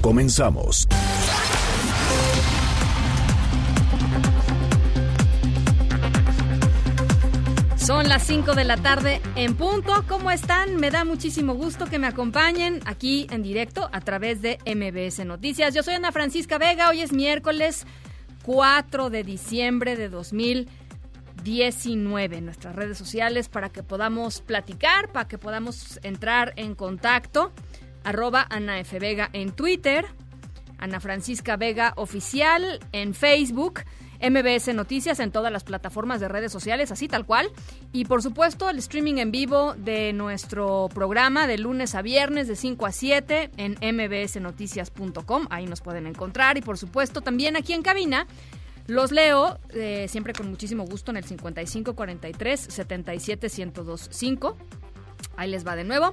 Comenzamos. Son las 5 de la tarde en punto. ¿Cómo están? Me da muchísimo gusto que me acompañen aquí en directo a través de MBS Noticias. Yo soy Ana Francisca Vega. Hoy es miércoles 4 de diciembre de 2019. En nuestras redes sociales para que podamos platicar, para que podamos entrar en contacto. Arroba Ana F. Vega en Twitter. Ana Francisca Vega Oficial en Facebook. MBS Noticias en todas las plataformas de redes sociales, así tal cual. Y por supuesto, el streaming en vivo de nuestro programa de lunes a viernes de 5 a 7 en mbsnoticias.com. Ahí nos pueden encontrar. Y por supuesto, también aquí en cabina. Los leo eh, siempre con muchísimo gusto en el 5543 77 1025. Ahí les va de nuevo.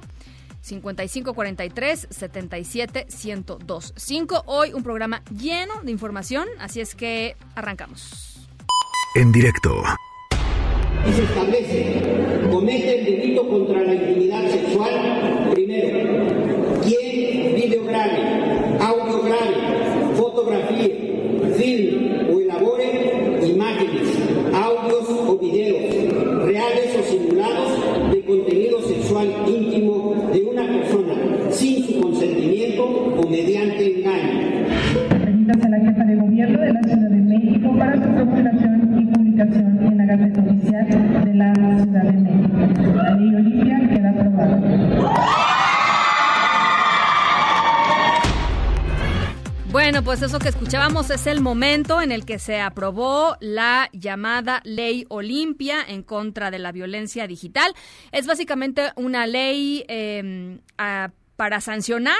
5543 77 1025. Hoy un programa lleno de información, así es que arrancamos. En directo y se establece comete el delito contra la intimidad sexual, primero, quien videograve, audio grave, fotografía, film o elabore imágenes, audios o videos reales o simulados de contenido mediante engaño. Remítanse a la jefa de gobierno de la Ciudad de México para su procuración y publicación en la Gaceta Oficial de la Ciudad de México. La ley Olimpia queda aprobada. Bueno, pues eso que escuchábamos es el momento en el que se aprobó la llamada Ley Olimpia en contra de la violencia digital. Es básicamente una ley eh, a- para sancionar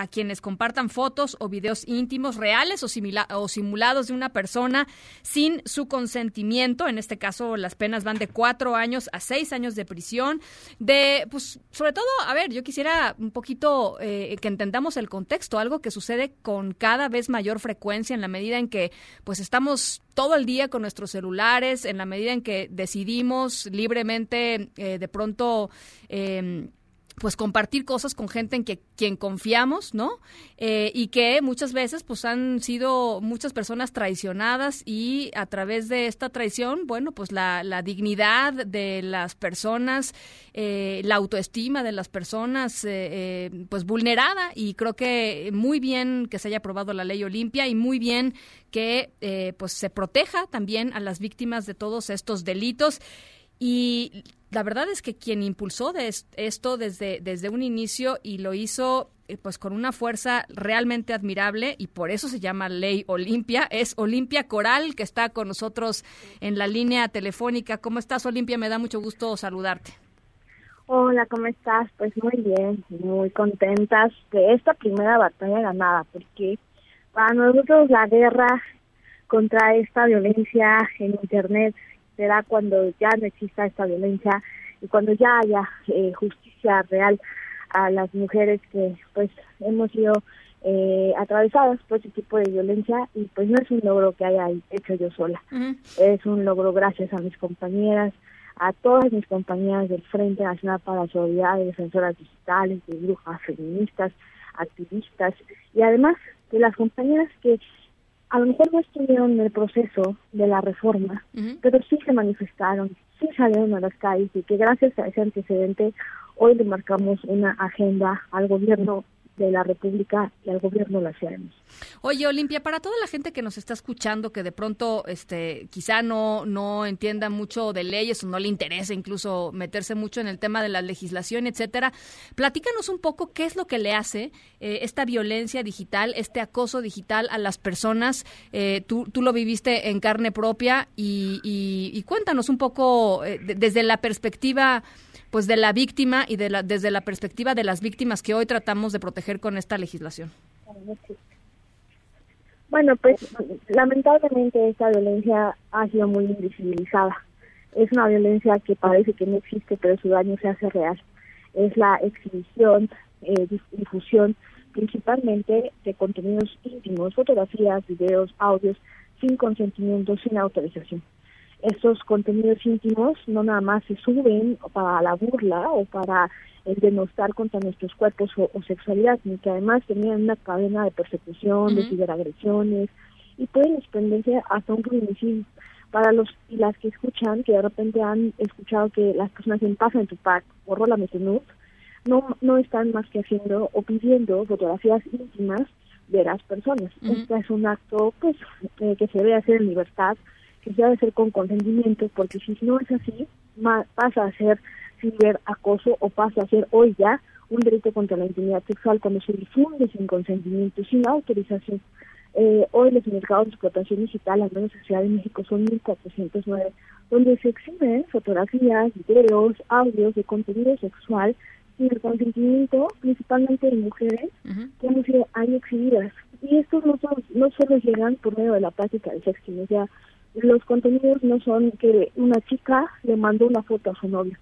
a quienes compartan fotos o videos íntimos reales o, simila- o simulados de una persona sin su consentimiento. En este caso, las penas van de cuatro años a seis años de prisión. De, pues, sobre todo, a ver, yo quisiera un poquito eh, que entendamos el contexto, algo que sucede con cada vez mayor frecuencia en la medida en que, pues, estamos todo el día con nuestros celulares, en la medida en que decidimos libremente, eh, de pronto. eh, pues compartir cosas con gente en que quien confiamos, ¿no? Eh, y que muchas veces pues han sido muchas personas traicionadas y a través de esta traición, bueno, pues la, la dignidad de las personas, eh, la autoestima de las personas, eh, eh, pues vulnerada y creo que muy bien que se haya aprobado la ley Olimpia y muy bien que pues se proteja también a las víctimas de todos estos delitos. Y la verdad es que quien impulsó de es- esto desde, desde un inicio y lo hizo eh, pues con una fuerza realmente admirable y por eso se llama Ley Olimpia, es Olimpia Coral que está con nosotros en la línea telefónica. ¿Cómo estás Olimpia? Me da mucho gusto saludarte. Hola, ¿cómo estás? Pues muy bien, muy contentas de esta primera batalla ganada, porque para nosotros la guerra contra esta violencia en Internet será cuando ya no exista esta violencia y cuando ya haya eh, justicia real a las mujeres que pues hemos sido eh, atravesadas por este tipo de violencia y pues no es un logro que haya hecho yo sola. Es un logro gracias a mis compañeras, a todas mis compañeras del Frente Nacional para la Solidaridad, de defensoras digitales, de brujas feministas, activistas y además de las compañeras que a lo mejor no estuvieron en el proceso de la reforma, pero sí se manifestaron, sí salieron a las calles y que gracias a ese antecedente hoy le marcamos una agenda al gobierno de la República y al gobierno la México. Oye, Olimpia, para toda la gente que nos está escuchando, que de pronto este, quizá no, no entienda mucho de leyes o no le interesa incluso meterse mucho en el tema de la legislación, etcétera, platícanos un poco qué es lo que le hace eh, esta violencia digital, este acoso digital a las personas. Eh, tú, tú lo viviste en carne propia y, y- y cuéntanos un poco eh, de- desde la perspectiva pues de la víctima y de la, desde la perspectiva de las víctimas que hoy tratamos de proteger con esta legislación. Bueno, pues lamentablemente esta violencia ha sido muy invisibilizada. Es una violencia que parece que no existe, pero su daño se hace real. Es la exhibición, eh, difusión principalmente de contenidos íntimos, fotografías, videos, audios, sin consentimiento, sin autorización. Estos contenidos íntimos no nada más se suben para la burla o para el denostar contra nuestros cuerpos o, sexualidad, sino que además tenían una cadena de persecución, de ciberagresiones y pueden desprenderse hasta un feminicidio. Para los y las que escuchan, que de repente han escuchado que las personas en Pasa en tu pack o Rola Metenut, no, no están más que haciendo o pidiendo fotografías íntimas de las personas. Este es un acto pues eh, que se debe hacer en libertad, que debe hacer con consentimiento, porque si no es así, pasa a ser ciberacoso o pasa a ser hoy ya un delito contra la intimidad sexual cuando se difunde sin consentimiento, sin autorización. Eh, hoy los mercados de explotación digital, al menos en Ciudad de México, son 1.409, donde se exhiben fotografías, videos, audios de contenido sexual sin el consentimiento, principalmente de mujeres, que han sido ahí exhibidas. Y estos no, son, no solo llegan por medio de la práctica del sexo, o sea, los contenidos no son que una chica le mandó una foto a su novio.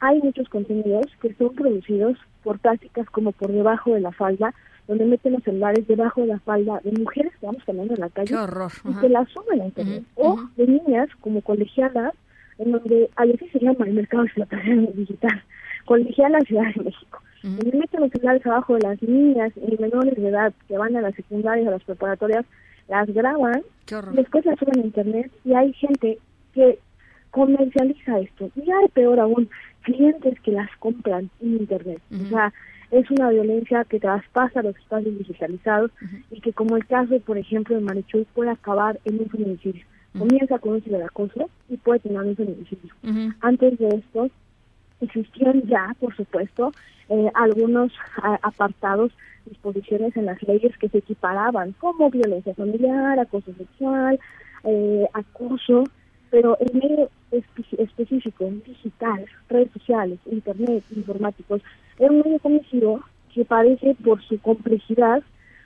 Hay muchos contenidos que son producidos por prácticas como por debajo de la falda, donde meten los celulares debajo de la falda de mujeres que vamos caminando en la calle y se las suben a internet. O de niñas como colegialas, en donde así se llama el mercado de explotación digital, colegialas Ciudad de México. Donde meten los celulares abajo de las niñas y menores de edad que van a las secundarias, a las preparatorias, las graban, después las suben a internet y hay gente que comercializa esto. Y hay peor aún, clientes que las compran en internet. O sea, es una violencia que traspasa los espacios digitalizados y que como el caso, por ejemplo, de Marichuy puede acabar en un feminicidio. Comienza con un ciberacoso y puede tener un feminicidio. Antes de esto, existían ya, por supuesto, eh, algunos apartados, disposiciones en las leyes que se equiparaban como violencia familiar, acoso sexual, eh, acoso, pero el medio específico, digital, redes sociales, internet, informáticos, es un medio conocido que parece, por su complejidad,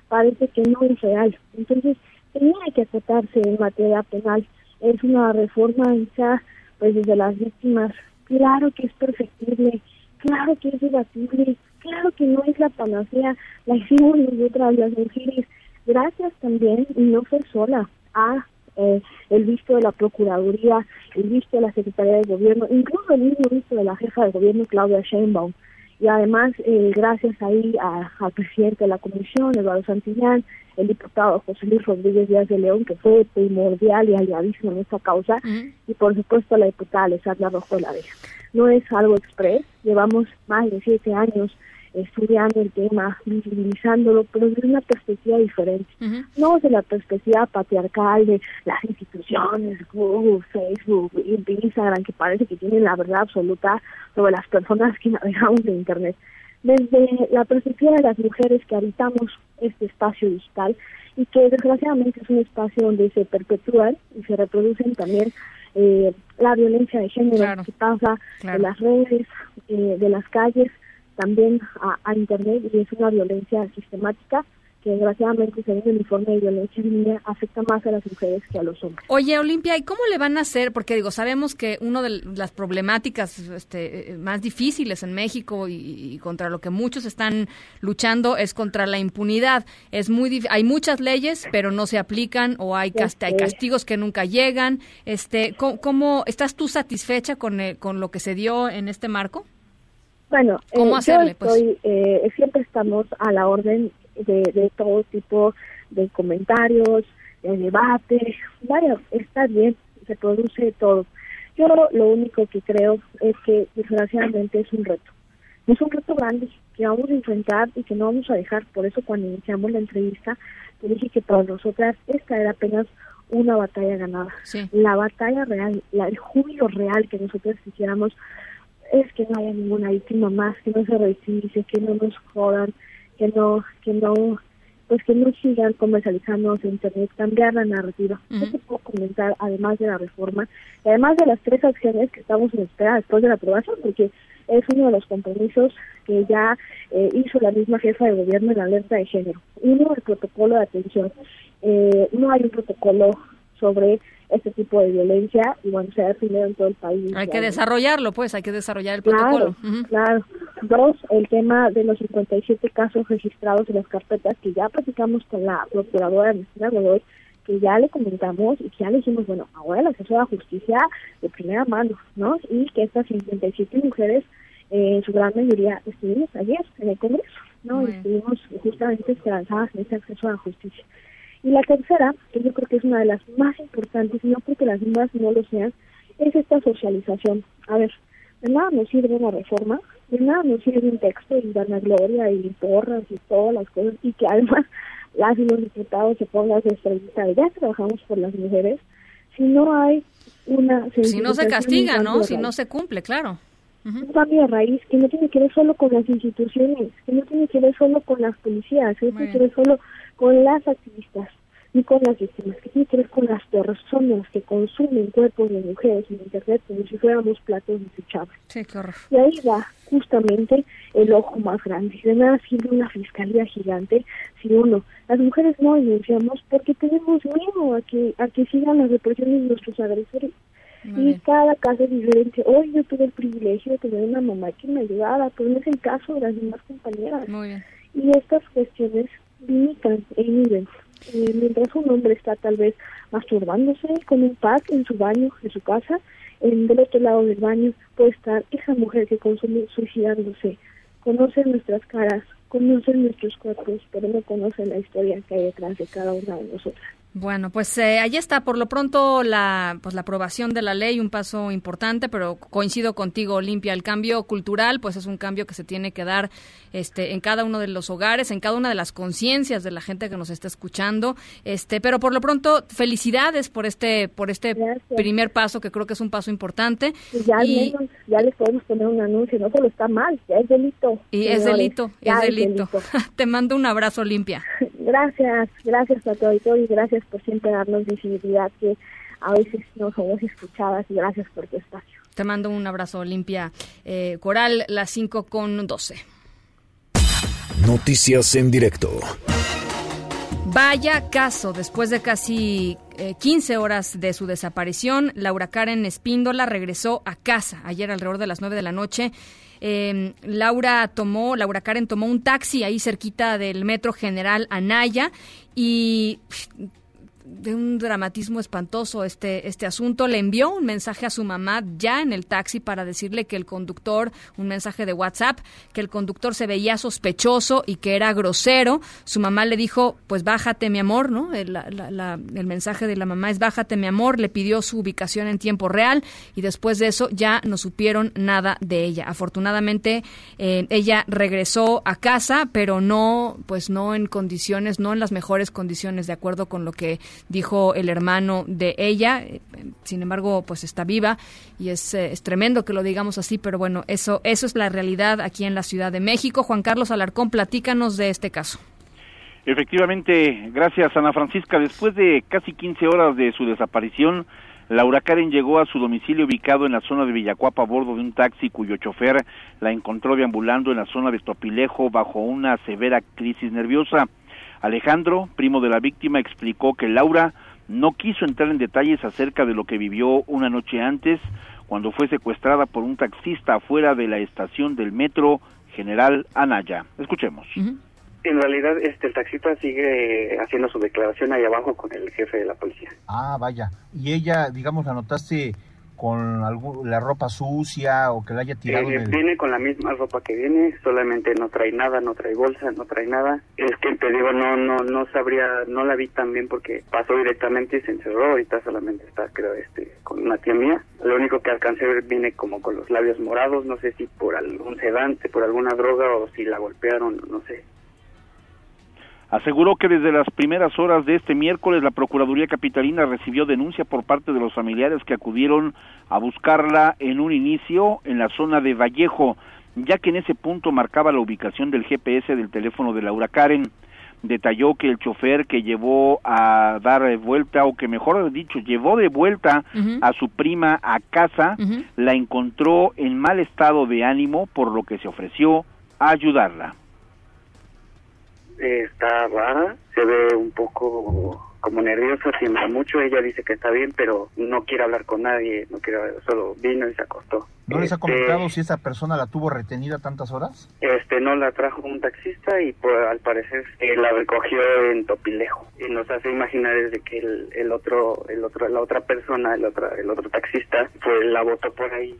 parece que no es real. Entonces, tenía que acotarse en materia penal. Es una reforma hecha pues desde las víctimas. Claro que es perfectible, claro que es debatible, claro que no es la panacea. La hicimos nosotras las mujeres, gracias también, y no fue sola, a eh, el visto de la Procuraduría, el visto de la Secretaría de Gobierno, incluso el mismo visto de la jefa de gobierno, Claudia Sheinbaum. Y además, eh, gracias ahí al presidente de la Comisión, Eduardo Santillán, el diputado José Luis Rodríguez Díaz de León, que fue primordial y aliadísimo en esta causa, y por supuesto la diputada Alessandra Rojo de la Vega. No es algo express, llevamos más de siete años estudiando el tema, visibilizándolo, pero desde una perspectiva diferente. No desde la perspectiva patriarcal de las instituciones, Google, Facebook, Instagram, que parece que tienen la verdad absoluta sobre las personas que navegamos en Internet. Desde la perspectiva de las mujeres que habitamos este espacio digital y que desgraciadamente es un espacio donde se perpetúan y se reproducen también eh, la violencia de género que pasa en las redes, eh, de las calles, también a, Internet y es una violencia sistemática que desgraciadamente según el informe de violencia en línea afecta más a las mujeres que a los hombres. Oye, Olimpia, ¿y cómo le van a hacer? Porque digo, sabemos que una de las problemáticas este, más difíciles en México y, contra lo que muchos están luchando es contra la impunidad. Es muy hay muchas leyes, pero no se aplican o hay, hay castigos que nunca llegan. Este, ¿cómo, estás tú satisfecha con, con lo que se dio en este marco? Bueno, eh, pues? eh, siempre estamos a la orden de, todo tipo de comentarios, de debate. Vaya, está bien, se produce todo. Yo lo único que creo es que desgraciadamente es un reto. Es un reto grande que vamos a enfrentar y que no vamos a dejar. Por eso cuando iniciamos la entrevista, te dije que para nosotras esta era apenas una batalla ganada. La batalla real, la, el júbilo real que nosotros quisiéramos es que no haya ninguna víctima más, que no se revise, que no nos jodan, que no, que no, pues que no sigan comercializando en internet, cambiar la narrativa. Uh puedo comentar, además de la reforma, además de las tres acciones que estamos en espera después de la aprobación, porque es uno de los compromisos que ya eh, hizo la misma jefa de gobierno en la alerta de género. Uno, el protocolo de atención eh, no hay un protocolo sobre este tipo de violencia y bueno, se ha definido en todo el país. Hay que desarrollarlo, pues, hay que desarrollar el protocolo. Claro, Dos, el tema de los 57 casos registrados en las carpetas que ya platicamos con la procuradora Ernestina Godoy, que ya le comentamos y que ya le dijimos, bueno, ahora el acceso a la justicia de primera mano, ¿no? Y que estas 57 mujeres, eh, en su gran mayoría, estuvimos ayer en el Congreso, ¿no? Estuvimos justamente esperanzadas en ese acceso a la justicia. Y la tercera, que yo creo que es una de las más importantes, no porque las demás no lo sean, es esta socialización. A ver, de nada nos sirve una reforma, de nada nos sirve un texto y vanagloria y porras y todas las cosas, y que además las y los diputados se pongan a estrellitas, ya trabajamos por las mujeres, si no hay una... Si no se castiga, ¿no? Si no se cumple, claro. Un cambio de raíz que no tiene que ver solo con las instituciones, que no tiene que ver solo con las policías, que no tiene que ver solo con las activistas ni con las víctimas, que tiene que ver con las personas que consumen cuerpos de mujeres en Internet como si fuéramos platos desechables. Sí, qué Y ahí va justamente el ojo más grande. De nada sirve una fiscalía gigante si uno, las mujeres no denunciamos porque tenemos miedo a que, a que sigan las represiones de nuestros agresores. y cada caso es diferente. Hoy yo tuve el privilegio de tener una mamá que me ayudara, pero no es el caso de las demás compañeras. Muy bien. Y estas cuestiones limitan e inhiben. Mientras un hombre está tal vez masturbándose con un pack en su baño, en su casa, en del otro lado del baño puede estar esa mujer que consume suicidándose. Conoce nuestras caras, conoce nuestros cuerpos, pero no conoce la historia que hay detrás de cada una de nosotras. Bueno, pues eh, ahí está. Por lo pronto la, pues la aprobación de la ley, un paso importante, pero coincido contigo, Olimpia. El cambio cultural, pues es un cambio que se tiene que dar este, en cada uno de los hogares, en cada una de las conciencias de la gente que nos está escuchando. Este, pero por lo pronto, felicidades por este, por este primer paso, que creo que es un paso importante. Ya, ya les podemos poner un anuncio, no solo está mal, ya es delito. Y es delito, es delito. Te mando un abrazo, Olimpia. Gracias, gracias a auditorio y gracias por siempre darnos visibilidad que a veces no somos escuchadas y gracias por tu espacio. Te mando un abrazo, Olimpia eh, Coral, las 5 con 12. Noticias en directo. Vaya caso, después de casi 15 eh, horas de su desaparición, Laura Karen Espíndola regresó a casa ayer alrededor de las 9 de la noche. Eh, Laura tomó, Laura Karen tomó un taxi ahí cerquita del Metro General Anaya y de un dramatismo espantoso este, este asunto. Le envió un mensaje a su mamá ya en el taxi para decirle que el conductor, un mensaje de WhatsApp, que el conductor se veía sospechoso y que era grosero. Su mamá le dijo, pues bájate mi amor, ¿no? El, el mensaje de la mamá es bájate mi amor. Le pidió su ubicación en tiempo real y después de eso ya no supieron nada de ella. Afortunadamente eh, ella regresó a casa, pero no, pues no en condiciones, no en las mejores condiciones, de acuerdo con lo que dijo el hermano de ella. Sin embargo, pues está viva y es, eh, es, tremendo que lo digamos así, pero bueno, eso, eso es la realidad aquí en la Ciudad de México. Juan Carlos Alarcón, platícanos de este caso. Efectivamente, gracias Ana Francisca. Después de casi 15 horas de su desaparición, Laura Karen llegó a su domicilio ubicado en la zona de Villacuapa a bordo de un taxi cuyo chofer la encontró deambulando en la zona de Topilejo bajo una severa crisis nerviosa. Alejandro, primo de la víctima, explicó que Laura no quiso entrar en detalles acerca de lo que vivió una noche antes cuando fue secuestrada por un taxista afuera de la estación del metro General Anaya. Escuchemos. En realidad, este, el taxista sigue haciendo su declaración ahí abajo con el jefe de la policía. Ah, vaya. ¿Y ella, digamos, la notaste con algún, la ropa sucia o que la haya tirado. Eh, viene con la misma ropa que viene, solamente no trae nada, no trae bolsa, no trae nada. Es que te digo, no, no, no sabría, no la vi tan bien porque pasó directamente y se encerró. Ahorita solamente está, creo, este, con una tía mía. Lo único que alcancé a ver viene como con los labios morados, no sé si por algún sedante, por alguna droga o si la golpearon, no sé aseguró que desde las primeras horas de este miércoles la Procuraduría Capitalina recibió denuncia por parte de los familiares que acudieron a buscarla en un inicio en la zona de Vallejo, ya que en ese punto marcaba la ubicación del GPS del teléfono de Laura Karen. Detalló que el chofer que llevó a dar vuelta, o que mejor dicho, llevó de vuelta a su prima a casa, la encontró en mal estado de ánimo, por lo que se ofreció a ayudarla está rara, se ve un poco como nerviosa, tiembla mucho, ella dice que está bien, pero no quiere hablar con nadie, no quiere, solo vino y se acostó. ¿No les ha Este, comentado si esa persona la tuvo retenida tantas horas? Este, no la trajo un taxista y pues, al parecer eh, la recogió en Topilejo y nos hace imaginar desde que el, el otro, el otro, la otra persona, el otro, el otro taxista, pues la botó por ahí.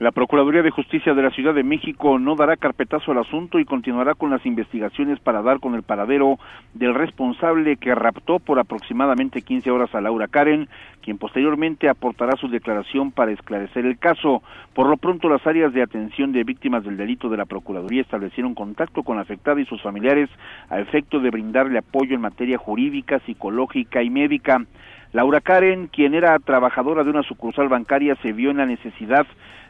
La Procuraduría de Justicia de la Ciudad de México no dará carpetazo al asunto y continuará con las investigaciones para dar con el paradero del responsable que raptó por aproximadamente 15 horas a Laura Karen, quien posteriormente aportará su declaración para esclarecer el caso. Por lo pronto, las áreas de atención de víctimas del delito de la Procuraduría establecieron contacto con la afectada y sus familiares a efecto de brindarle apoyo en materia jurídica, psicológica y médica. Laura Karen, quien era trabajadora de una sucursal bancaria, se vio en la necesidad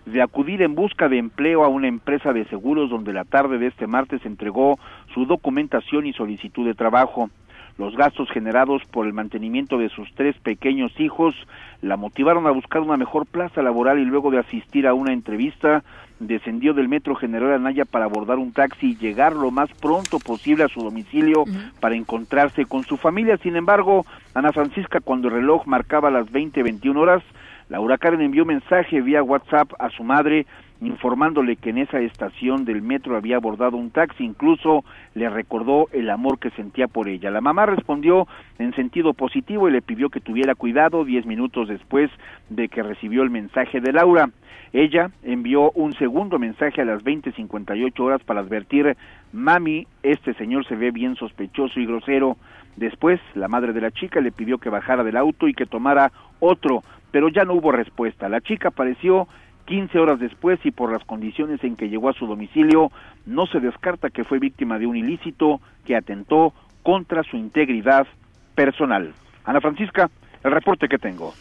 de acudir en busca de empleo a una empresa de seguros donde la tarde de este martes entregó su documentación y solicitud de trabajo. Los gastos generados por el mantenimiento de sus tres pequeños hijos la motivaron a buscar una mejor plaza laboral y luego de asistir a una entrevista descendió del metro General Anaya para abordar un taxi y llegar lo más pronto posible a su domicilio para encontrarse con su familia. Sin embargo, Ana Francisca, cuando el reloj marcaba las 20-21 horas, Laura Karen envió mensaje vía WhatsApp a su madre informándole que en esa estación del metro había abordado un taxi, incluso le recordó el amor que sentía por ella. La mamá respondió en sentido positivo y le pidió que tuviera cuidado diez minutos después de que recibió el mensaje de Laura. Ella envió un segundo mensaje a las 20:58 horas para advertir, mami, este señor se ve bien sospechoso y grosero. Después, la madre de la chica le pidió que bajara del auto y que tomara otro, pero ya no hubo respuesta. La chica apareció 15 horas después y por las condiciones en que llegó a su domicilio, no se descarta que fue víctima de un ilícito que atentó contra su integridad personal. Ana Francisca, el reporte que tengo.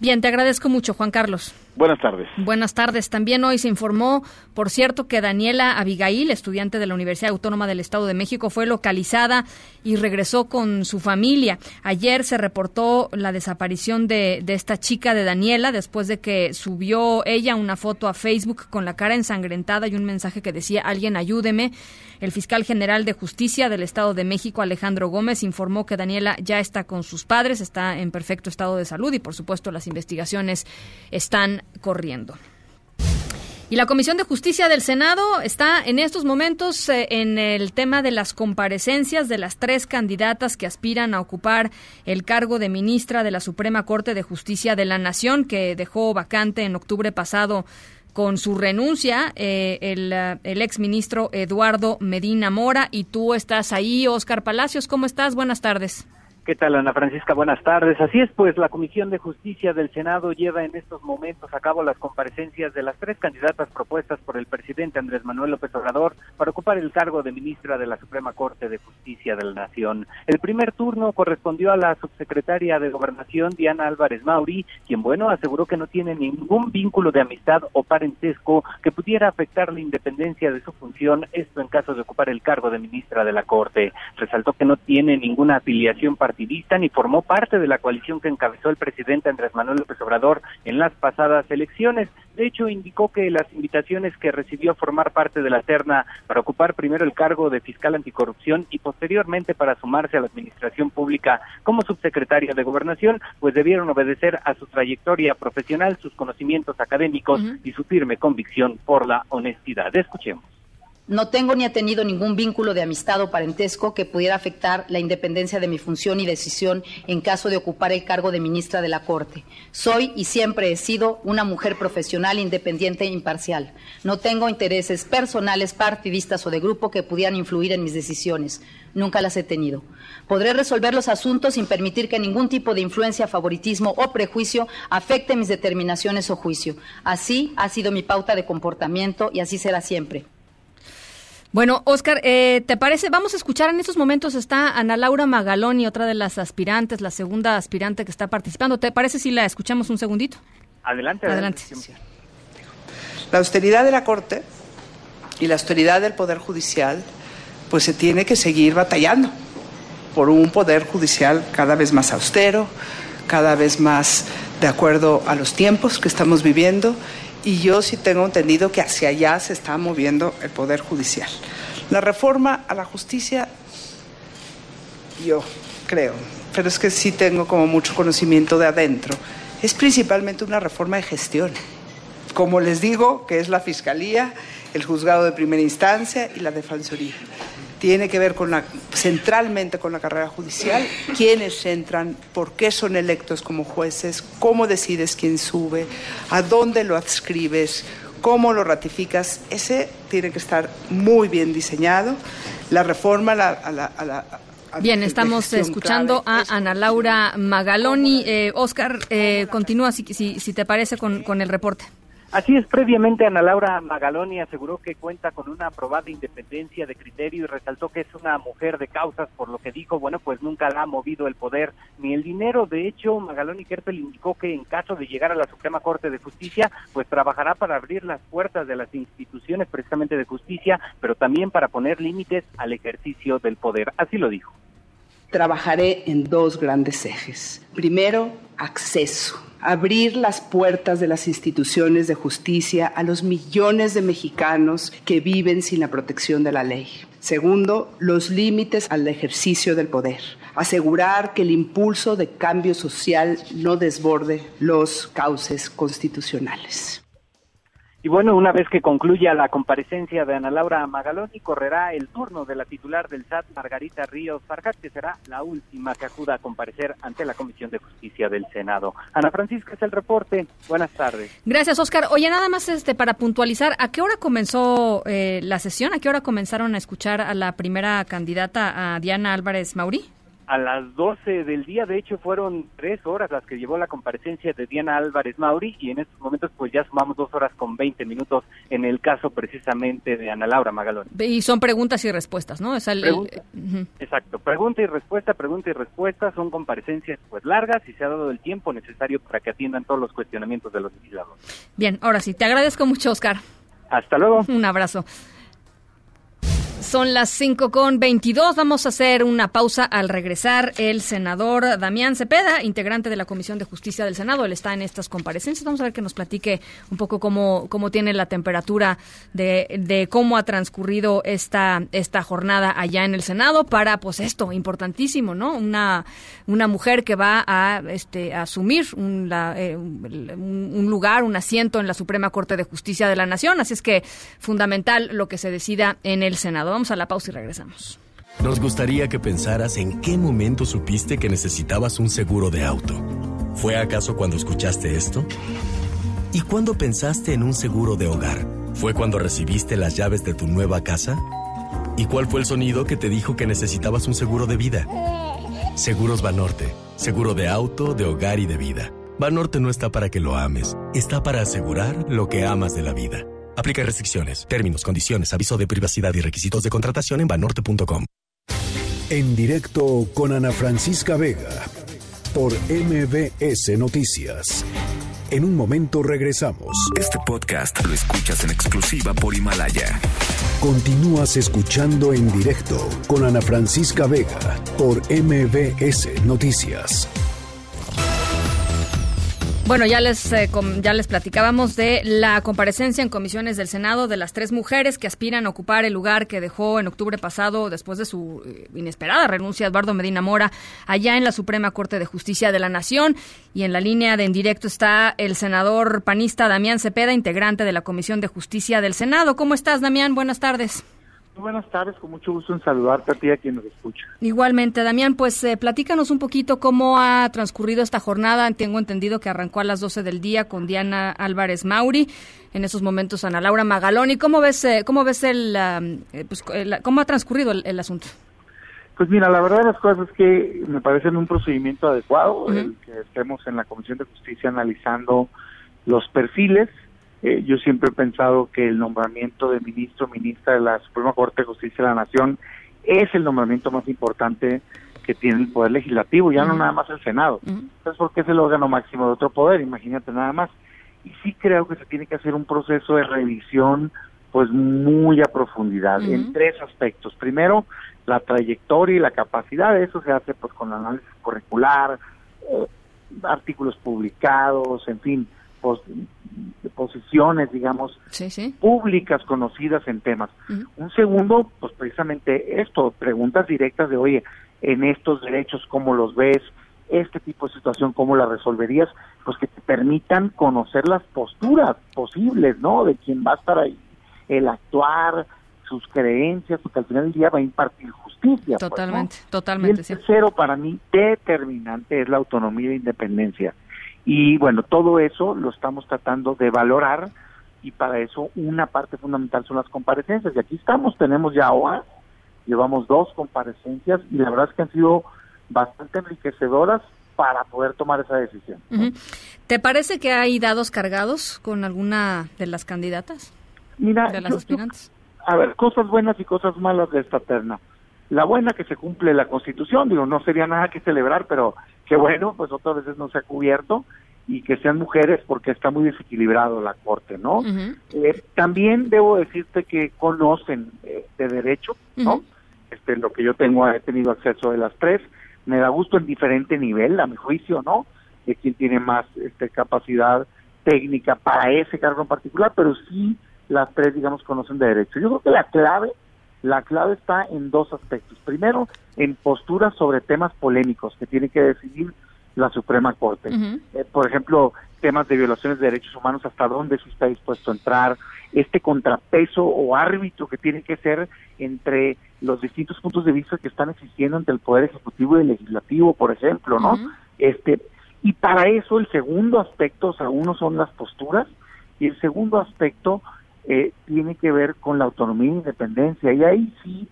Bien, te agradezco mucho, Juan Carlos. Buenas tardes. Buenas tardes. También hoy se informó, por cierto, que Daniela Abigail, estudiante de la Universidad Autónoma del Estado de México, fue localizada y regresó con su familia. Ayer se reportó la desaparición de, de esta chica de Daniela después de que subió ella una foto a Facebook con la cara ensangrentada y un mensaje que decía alguien ayúdeme. El fiscal general de justicia del Estado de México, Alejandro Gómez, informó que Daniela ya está con sus padres, está en perfecto estado de salud y, por supuesto, las investigaciones están corriendo. Y la Comisión de Justicia del Senado está en estos momentos eh, en el tema de las comparecencias de las tres candidatas que aspiran a ocupar el cargo de ministra de la Suprema Corte de Justicia de la Nación, que dejó vacante en octubre pasado con su renuncia eh, el, eh, el exministro Eduardo Medina Mora. Y tú estás ahí, Oscar Palacios. ¿Cómo estás? Buenas tardes. ¿Qué tal, Ana Francisca? Buenas tardes. Así es, pues la Comisión de Justicia del Senado lleva en estos momentos a cabo las comparecencias de las tres candidatas propuestas por el presidente Andrés Manuel López Obrador para ocupar el cargo de ministra de la Suprema Corte de Justicia de la Nación. El primer turno correspondió a la subsecretaria de Gobernación, Diana Álvarez Mauri, quien, bueno, aseguró que no tiene ningún vínculo de amistad o parentesco que pudiera afectar la independencia de su función, esto en caso de ocupar el cargo de ministra de la Corte. Resaltó que no tiene ninguna afiliación partidista ni formó parte de la coalición que encabezó el presidente Andrés Manuel López Obrador en las pasadas elecciones. De hecho, indicó que las invitaciones que recibió a formar parte de la terna para ocupar primero el cargo de fiscal anticorrupción y posteriormente para sumarse a la administración pública como subsecretaria de gobernación, pues debieron obedecer a su trayectoria profesional, sus conocimientos académicos y su firme convicción por la honestidad. Escuchemos. No tengo ni he tenido ningún vínculo de amistad o parentesco que pudiera afectar la independencia de mi función y decisión en caso de ocupar el cargo de ministra de la Corte. Soy y siempre he sido una mujer profesional, independiente e imparcial. No tengo intereses personales, partidistas o de grupo que pudieran influir en mis decisiones. Nunca las he tenido. Podré resolver los asuntos sin permitir que ningún tipo de influencia, favoritismo o prejuicio afecte mis determinaciones o juicio. Así ha sido mi pauta de comportamiento y así será siempre. Bueno, Oscar, eh, ¿te parece? Vamos a escuchar en estos momentos está Ana Laura Magaloni, otra de las aspirantes, la segunda aspirante que está participando. ¿Te parece si la escuchamos un segundito? Adelante, adelante. La austeridad de la Corte y la austeridad del Poder Judicial, pues se tiene que seguir batallando por un Poder Judicial cada vez más austero, cada vez más de acuerdo a los tiempos que estamos viviendo y yo sí tengo entendido que hacia allá se está moviendo el Poder Judicial. La reforma a la justicia, yo creo pero es que sí tengo como mucho conocimiento de adentro, es principalmente una reforma de gestión. Como les digo, que es la Fiscalía, el Juzgado de Primera Instancia y la Defensoría. Tiene que ver con la, centralmente con la carrera judicial, quiénes entran, por qué son electos como jueces, cómo decides quién sube, a dónde lo adscribes, cómo lo ratificas. Ese tiene que estar muy bien diseñado. La reforma a la, a la, a la Bien, estamos escuchando a Ana Laura Magaloni. Eh, Oscar, eh, continúa si, si, si, te parece con, con el reporte. Así es, previamente Ana Laura Magaloni aseguró que cuenta con una aprobada independencia de criterio y resaltó que es una mujer de causas, por lo que dijo, bueno, pues nunca la ha movido el poder ni el dinero. De hecho, Magaloni Kerpel indicó que en caso de llegar a la Suprema Corte de Justicia, pues trabajará para abrir las puertas de las instituciones precisamente de justicia, pero también para poner límites al ejercicio del poder. Así lo dijo. Trabajaré en dos grandes ejes. Primero, acceso abrir las puertas de las instituciones de justicia a los millones de mexicanos que viven sin la protección de la ley. Segundo, los límites al ejercicio del poder. Asegurar que el impulso de cambio social no desborde los cauces constitucionales. Y bueno, una vez que concluya la comparecencia de Ana Laura Magaloni, correrá el turno de la titular del SAT, Margarita Ríos Farjat, que será la última que acuda a comparecer ante la Comisión de Justicia del Senado. Ana Francisca es el reporte. Buenas tardes. Gracias, Oscar. Oye, nada más este para puntualizar, ¿a qué hora comenzó eh, la sesión? ¿A qué hora comenzaron a escuchar a la primera candidata, a Diana Álvarez Mauri? A las 12 del día. De hecho, fueron tres horas las que llevó la comparecencia de Diana Álvarez Mauri y en estos momentos pues ya sumamos dos horas con 20 minutos en el caso precisamente de Ana Laura Magalón. Y son preguntas y respuestas, ¿no? Es Exacto, pregunta y respuesta, pregunta y respuesta. Son comparecencias pues largas y se ha dado el tiempo necesario para que atiendan todos los cuestionamientos de los legisladores. Bien, ahora sí, te agradezco mucho, Oscar. Hasta luego. Un abrazo. Son las 5 con 22. Vamos a hacer una pausa al regresar. El senador Damián Cepeda, integrante de la Comisión de Justicia del Senado, él está en estas comparecencias. Vamos a ver que nos platique un poco cómo, cómo tiene la temperatura de, de cómo ha transcurrido esta, esta jornada allá en el Senado para, pues esto, importantísimo, ¿no? Una, una mujer que va a, este, asumir un, eh, un lugar, un asiento en la Suprema Corte de Justicia de la Nación. Así es que fundamental lo que se decida en el Senado a la pausa y regresamos. Nos gustaría que pensaras en qué momento supiste que necesitabas un seguro de auto. ¿Fue acaso cuando escuchaste esto? ¿Y cuándo pensaste en un seguro de hogar? ¿Fue cuando recibiste las llaves de tu nueva casa? ¿Y cuál fue el sonido que te dijo que necesitabas un seguro de vida? Seguros Banorte. Seguro de auto, de hogar y de vida. Banorte no está para que lo ames, está para asegurar lo que amas de la vida. Aplica restricciones, términos, condiciones, aviso de privacidad y requisitos de contratación en banorte.com. En directo con Ana Francisca Vega por MBS Noticias. En un momento regresamos. Este podcast lo escuchas en exclusiva por Himalaya. Continúas escuchando en directo con Ana Francisca Vega por MBS Noticias. Bueno, ya les, eh, ya les platicábamos de la comparecencia en comisiones del Senado de las tres mujeres que aspiran a ocupar el lugar que dejó en octubre pasado después de su eh, inesperada renuncia Eduardo Medina Mora allá en la Suprema Corte de Justicia de la Nación. Y en la línea de en directo está el senador panista Damián Cepeda, integrante de la Comisión de Justicia del Senado. ¿Cómo estás, Damián? Buenas tardes. Buenas tardes, con mucho gusto en saludarte a ti y a quien nos escucha. Igualmente, Damián, pues eh, platícanos un poquito cómo ha transcurrido esta jornada. Tengo entendido que arrancó a las 12 del día con Diana Álvarez Mauri, en esos momentos Ana Laura Magaloni. ¿Cómo ves, eh, cómo ves el, eh, pues, cómo ha transcurrido el, asunto? Pues mira, la verdad de las cosas es que me parece un procedimiento adecuado el que estemos en la Comisión de Justicia analizando los perfiles eh, yo siempre he pensado que el nombramiento de ministro ministra de la Suprema Corte de Justicia de la Nación es el nombramiento más importante que tiene el Poder Legislativo, ya no nada más el Senado. Entonces, porque es el órgano máximo de otro poder, imagínate nada más. Y sí creo que se tiene que hacer un proceso de revisión pues muy a profundidad en tres aspectos. Primero, la trayectoria y la capacidad, eso se hace pues con análisis curricular, eh, artículos publicados, en fin, posiciones, digamos, públicas conocidas en temas. Un segundo, pues precisamente esto, preguntas directas de, oye, en estos derechos, cómo los ves, este tipo de situación, cómo la resolverías, pues que te permitan conocer las posturas posibles, ¿no? De quién va a estar ahí, el actuar, sus creencias, porque al final del día va a impartir justicia. pues, Totalmente, ¿no? totalmente. Y el tercero, para mí, determinante es la autonomía e independencia. Y bueno, todo eso lo estamos tratando de valorar y para eso una parte fundamental son las comparecencias. Y aquí estamos, tenemos ya horas, llevamos dos comparecencias y la verdad es que han sido bastante enriquecedoras para poder tomar esa decisión. ¿Te parece que hay dados cargados con alguna de las candidatas? Mira, de las yo- yo- aspirantes. a ver, cosas buenas y cosas malas de esta terna. La buena que se cumple la Constitución, digo, no sería nada que celebrar, pero qué bueno, pues otras veces no se ha cubierto y que sean mujeres porque está muy desequilibrado la Corte, ¿no? Eh, también debo decirte que conocen eh, de derecho, ¿no? Este, lo que yo tengo, he tenido acceso de las tres, me da gusto en diferente nivel, a mi juicio, ¿no? De quien tiene más este, capacidad técnica para ese cargo en particular, pero sí las tres, digamos, conocen de derecho. Yo creo que la clave, la clave está en dos aspectos. Primero, en posturas sobre temas polémicos que tiene que decidir la Suprema Corte. Eh, por ejemplo, temas de violaciones de derechos humanos, hasta dónde se está dispuesto a entrar, este contrapeso o árbitro que tiene que ser entre los distintos puntos de vista que están existiendo entre el Poder Ejecutivo y el Legislativo, por ejemplo, ¿no? Este y para eso el segundo aspecto, o sea, uno son las posturas y el segundo aspecto eh, tiene que ver con la autonomía e independencia y ahí sí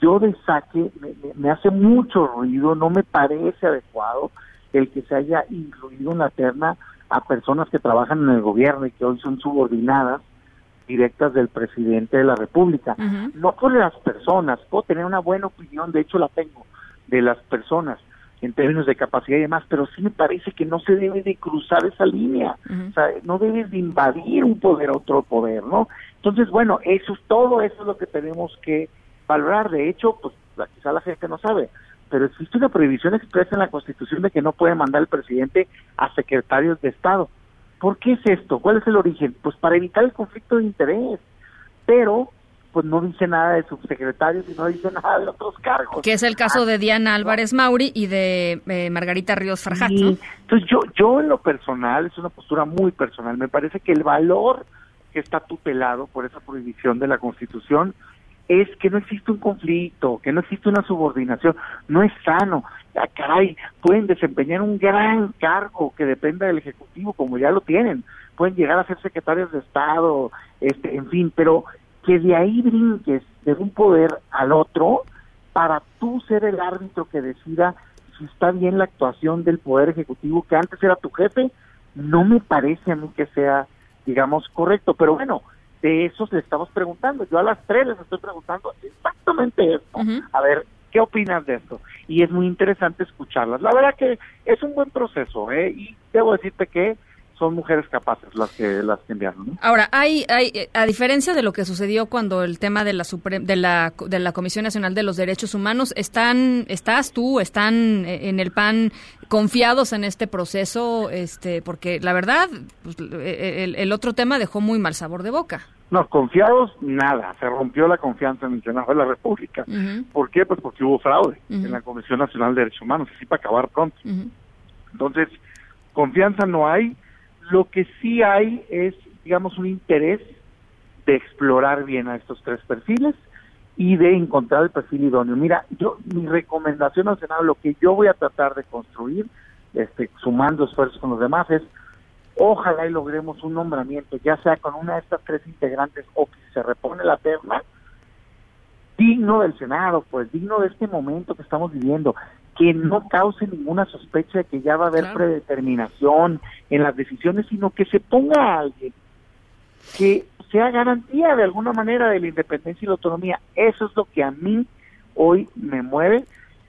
yo de saque me, me- hace mucho ruido, no me parece adecuado el que se haya incluido en la terna a personas que trabajan en el gobierno y que hoy son subordinadas directas del presidente de la República. No por las personas, puedo tener una buena opinión, de hecho la tengo, de las personas en términos de capacidad y demás, pero sí me parece que no se debe de cruzar esa línea, o sea, no debes de invadir un poder a otro poder, ¿no? Entonces, bueno, eso es todo, eso es lo que tenemos que valorar. De hecho, pues quizá la gente no sabe, pero existe una prohibición expresa en la Constitución de que no puede mandar el presidente a secretarios de Estado. ¿Por qué es esto? ¿Cuál es el origen? Pues para evitar el conflicto de interés, pero pues no dice nada de subsecretarios y no dice nada de otros cargos. Que es el caso de Diana Álvarez Mauri y de eh, Margarita Ríos Farjat, Sí, ¿no? Entonces yo, yo en lo personal, es una postura muy personal, me parece que el valor que está tutelado por esa prohibición de la Constitución es que no existe un conflicto, que no existe una subordinación, no es sano. Ah, caray, pueden desempeñar un gran cargo que dependa del Ejecutivo, como ya lo tienen, pueden llegar a ser secretarios de Estado, este, en fin, pero que de ahí brinques de un poder al otro para tú ser el árbitro que decida si está bien la actuación del poder ejecutivo que antes era tu jefe, no me parece a mí que sea, digamos, correcto. Pero bueno, de eso le estamos preguntando. Yo a las tres les estoy preguntando exactamente esto. A ver, ¿qué opinas de esto? Y es muy interesante escucharlas. La verdad que es un buen proceso, ¿eh? Y debo decirte que son mujeres capaces las que las que enviaron, ¿no? Ahora, hay, hay, eh, a diferencia de lo que sucedió cuando el tema de la, Supre- de la de la Comisión Nacional de los Derechos Humanos, están, estás tú, están eh, en el PAN confiados en este proceso, este, porque la verdad, pues, eh, el, el otro tema dejó muy mal sabor de boca. No, confiados, nada. Se rompió la confianza en el Senado de la República. ¿Por qué? Pues porque hubo fraude en la Comisión Nacional de Derechos Humanos, así para acabar pronto. Entonces, confianza no hay. Lo que sí hay es, digamos, un interés de explorar bien a estos tres perfiles y de encontrar el perfil idóneo. Mira, yo mi recomendación al Senado, lo que yo voy a tratar de construir, este, sumando esfuerzos con los demás, es ojalá y logremos un nombramiento, ya sea con una de estas tres integrantes o que se repone la terna, digno del Senado, pues digno de este momento que estamos viviendo, que no cause ninguna sospecha de que ya va a haber Claro. predeterminación en las decisiones, sino que se ponga a alguien que sea garantía de alguna manera de la independencia y la autonomía. Eso es lo que a mí hoy me mueve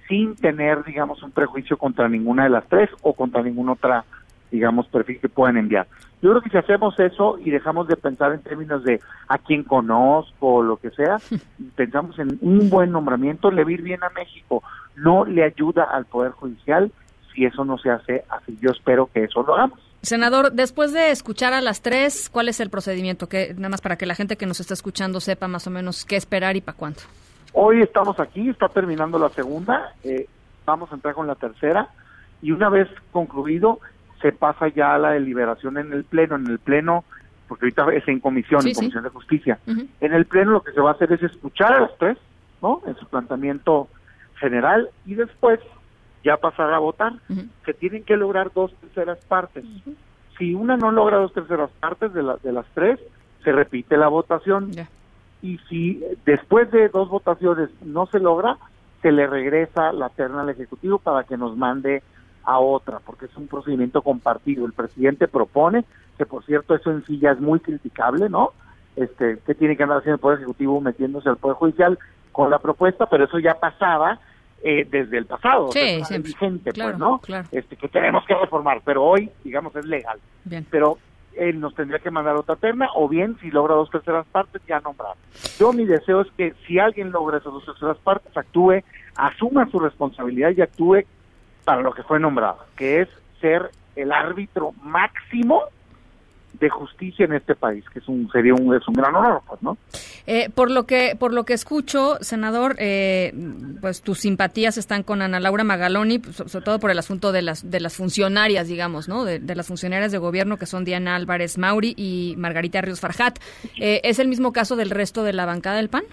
sin tener, digamos, un prejuicio contra ninguna de las tres o contra ninguna otra, digamos, perfil que puedan enviar. Yo creo que si hacemos eso y dejamos de pensar en términos de a quién conozco o lo que sea, pensamos en un buen nombramiento, le va a ir bien a México. No le ayuda al Poder Judicial si eso no se hace así. Yo espero que eso lo hagamos. Senador, después de escuchar a las tres, ¿cuál es el procedimiento? Que, nada más para que la gente que nos está escuchando sepa más o menos qué esperar y para cuánto. Hoy estamos aquí, está terminando la segunda. eh, vamos a entrar con la tercera y una vez concluido se pasa ya a la deliberación en el pleno, en el pleno, porque ahorita es en comisión, Sí, en sí. comisión de justicia. En el pleno lo que se va a hacer es escuchar a las tres, ¿no? En su planteamiento general y después ya pasar a votar. Se tienen que lograr dos terceras partes. Si una no logra dos terceras partes de, la- de las tres, se repite la votación. Y si después de dos votaciones no se logra, se le regresa la terna al Ejecutivo para que nos mande a otra, porque es un procedimiento compartido. El presidente propone, que por cierto eso en sí ya es muy criticable, ¿no? Este, que tiene que andar haciendo el Poder Ejecutivo metiéndose al Poder Judicial con la propuesta, pero eso ya pasaba eh, desde el pasado, Sí, es siempre. vigente, Claro, pues, ¿no? claro. Este, que tenemos que reformar, pero hoy, digamos, es legal. Bien. Pero él nos tendría que mandar otra terna, o bien, si logra dos terceras partes, ya nombrar. Yo mi deseo es que si alguien logra esas dos terceras partes, actúe, asuma su responsabilidad y actúe para lo que fue nombrado, que es ser el árbitro máximo de justicia en este país, que es un sería un es un gran honor, pues, ¿no? Eh, por lo que por lo que escucho, senador, eh, pues tus simpatías están con Ana Laura Magaloni, pues, so- sobre todo por el asunto de las de las funcionarias, digamos, ¿no? De, de las funcionarias de gobierno que son Diana Álvarez Mauri y Margarita Ríos Farjat. Eh, ¿Es el mismo caso del resto de la bancada del PAN?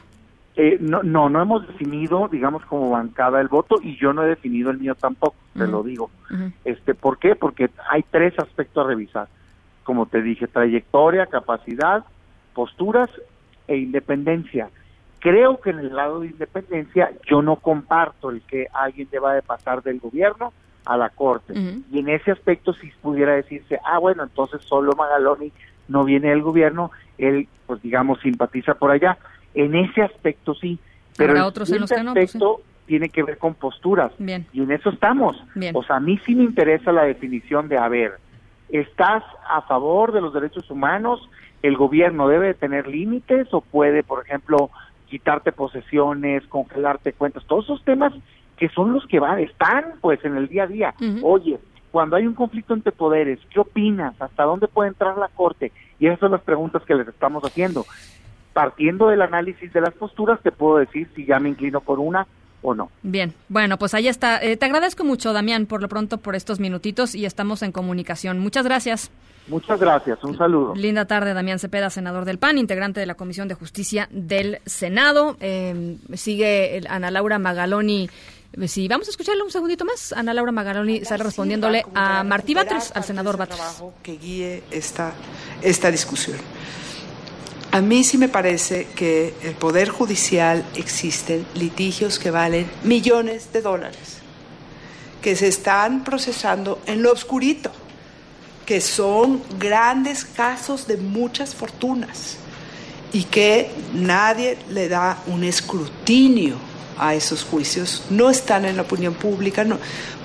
Eh, no, no, no hemos definido, digamos, como bancada el voto y yo no he definido el mío tampoco, te lo digo. Este, ¿Por qué? Porque hay tres aspectos a revisar. Como te dije, trayectoria, capacidad, posturas e independencia. Creo que en el lado de independencia yo no comparto el que alguien deba de pasar del gobierno a la corte. Y en ese aspecto sí pudiera decirse, ah, bueno, entonces solo Magaloni no viene del gobierno, él, pues digamos, simpatiza por allá. En ese aspecto sí. Pero otros en los que no, pues, sí. aspecto tiene que ver con posturas. Bien. Y en eso estamos. Bien. O sea, a mí sí me interesa la definición de, a ver, ¿estás a favor de los derechos humanos? ¿El gobierno debe de tener límites o puede, por ejemplo, quitarte posesiones, congelarte cuentas? Todos esos temas que son los que van, están pues en el día a día. Oye, cuando hay un conflicto entre poderes, ¿qué opinas? ¿Hasta dónde puede entrar la Corte? Y esas son las preguntas que les estamos haciendo. Partiendo del análisis de las posturas, te puedo decir si ya me inclino por una o no. Bien, bueno, pues ahí está. Eh, te agradezco mucho, Damián, por lo pronto por estos minutitos y estamos en comunicación. Muchas gracias. Muchas gracias, un saludo. Linda tarde, Damián Cepeda, senador del PAN, integrante de la Comisión de Justicia del Senado. Eh, sigue el- Ana Laura Magaloni. Si vamos a escucharle un segundito más, Ana Laura Magaloni sale respondiéndole a Martí Batres, al senador Batres. que guíe esta, esta discusión. A mí sí me parece que el Poder Judicial existen litigios que valen millones de dólares, que se están procesando en lo oscurito, que son grandes casos de muchas fortunas y que nadie le da un escrutinio a esos juicios, no están en la opinión pública, no.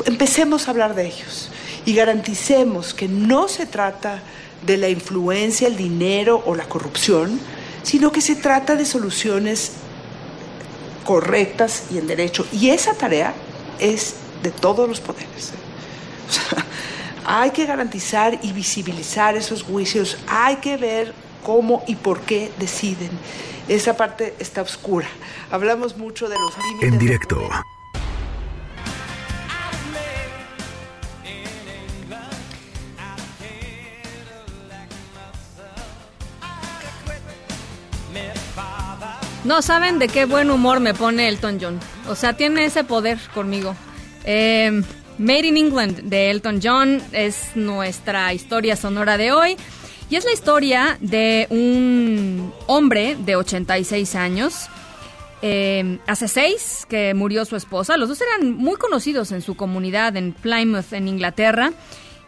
Empecemos a hablar de ellos y garanticemos que no se trata de la influencia, el dinero o la corrupción, sino que se trata de soluciones correctas y en derecho. Y esa tarea es de todos los poderes. ¿eh? O sea, hay que garantizar y visibilizar esos juicios, hay que ver cómo y por qué deciden. Esa parte está oscura. Hablamos mucho de los límites. En directo. No saben de qué buen humor me pone Elton John. O sea, tiene ese poder conmigo. Eh, Made in England de Elton John es nuestra historia sonora de hoy. Y es la historia de un hombre de 86 años. eh, hace seis que murió su esposa. Los dos eran muy conocidos en su comunidad en Plymouth, en Inglaterra.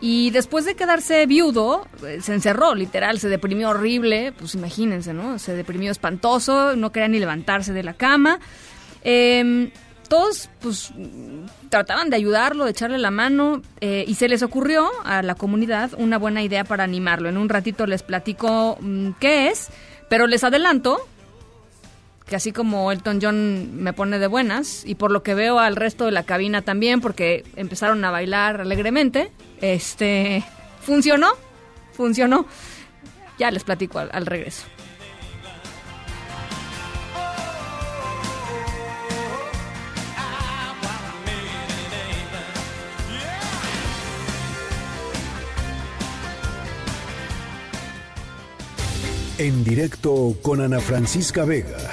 Y después de quedarse viudo, eh, se encerró, literal, se deprimió horrible, pues imagínense, ¿no? Se deprimió espantoso, no quería ni levantarse de la cama. Eh, todos, pues, trataban de ayudarlo, de echarle la mano, eh, y se les ocurrió a la comunidad una buena idea para animarlo. En un ratito les platico mm, qué es, pero les adelanto que así como Elton John me pone de buenas, y por lo que veo al resto de la cabina también, porque empezaron a bailar alegremente, este, funcionó, funcionó. Ya les platico al, al regreso. En directo con Ana Francisca Vega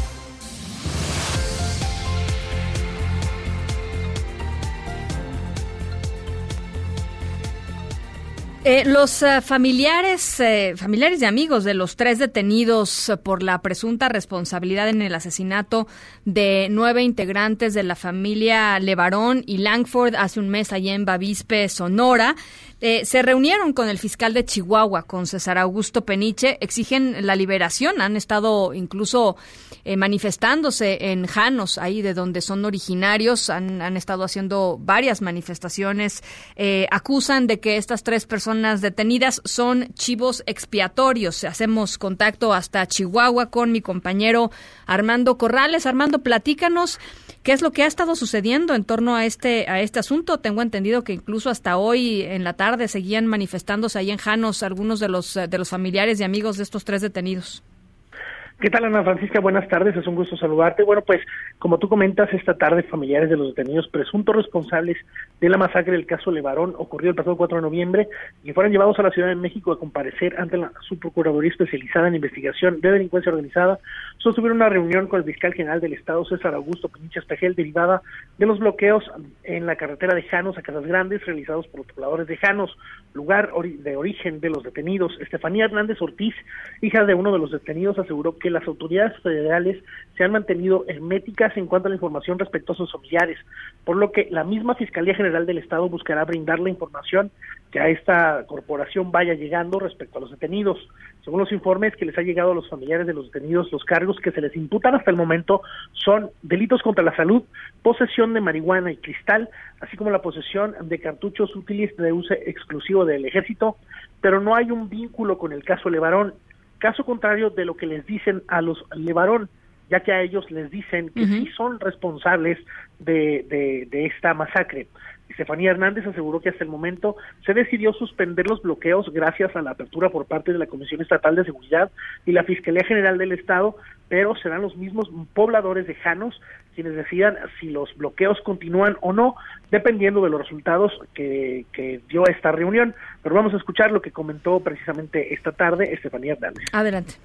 Eh, los eh, familiares, eh, familiares y amigos de los tres detenidos por la presunta responsabilidad en el asesinato de nueve integrantes de la familia Levarón y Langford hace un mes allá en Bavispe, Sonora, eh, se reunieron con el fiscal de Chihuahua, con César Augusto Peniche, exigen la liberación, han estado incluso eh, manifestándose en Janos, ahí de donde son originarios, han, han estado haciendo varias manifestaciones, eh, acusan de que estas tres personas detenidas son chivos expiatorios. Hacemos contacto hasta Chihuahua con mi compañero Armando Corrales. Armando, platícanos ¿Qué es lo que ha estado sucediendo en torno a este, a este asunto? Tengo entendido que incluso hasta hoy en la tarde seguían manifestándose ahí en Janos algunos de los, de los familiares y amigos de estos tres detenidos. ¿Qué tal, Ana Francisca? Buenas tardes, es un gusto saludarte. Bueno, pues, como tú comentas, esta tarde familiares de los detenidos presuntos responsables de la masacre del caso Levarón ocurrió el pasado 4 de noviembre y fueron llevados a la Ciudad de México a comparecer ante la Subprocuraduría Especializada en Investigación de Delincuencia Organizada. Sostuvieron una reunión con el fiscal general del Estado, César Augusto Pinches Pejel, derivada de los bloqueos en la carretera de Janos a Casas Grandes realizados por los pobladores de Janos, lugar de origen de los detenidos. Estefanía Hernández Ortiz, hija de uno de los detenidos, aseguró que las autoridades federales se han mantenido herméticas en cuanto a la información respecto a sus familiares, por lo que la misma Fiscalía General del Estado buscará brindar la información que a esta corporación vaya llegando respecto a los detenidos. Según los informes que les ha llegado a los familiares de los detenidos, los cargos que se les imputan hasta el momento son delitos contra la salud, posesión de marihuana y cristal, así como la posesión de cartuchos útiles de uso exclusivo del ejército, pero no hay un vínculo con el caso Levarón caso contrario de lo que les dicen a los Levarón, ya que a ellos les dicen que sí son responsables de, de, de esta masacre. Estefanía Hernández aseguró que hasta el momento se decidió suspender los bloqueos gracias a la apertura por parte de la Comisión Estatal de Seguridad y la Fiscalía General del Estado, pero serán los mismos pobladores de Janos quienes decidan si los bloqueos continúan o no, dependiendo de los resultados que, que dio esta reunión. Pero vamos a escuchar lo que comentó precisamente esta tarde Estefanía Hernández. Adelante.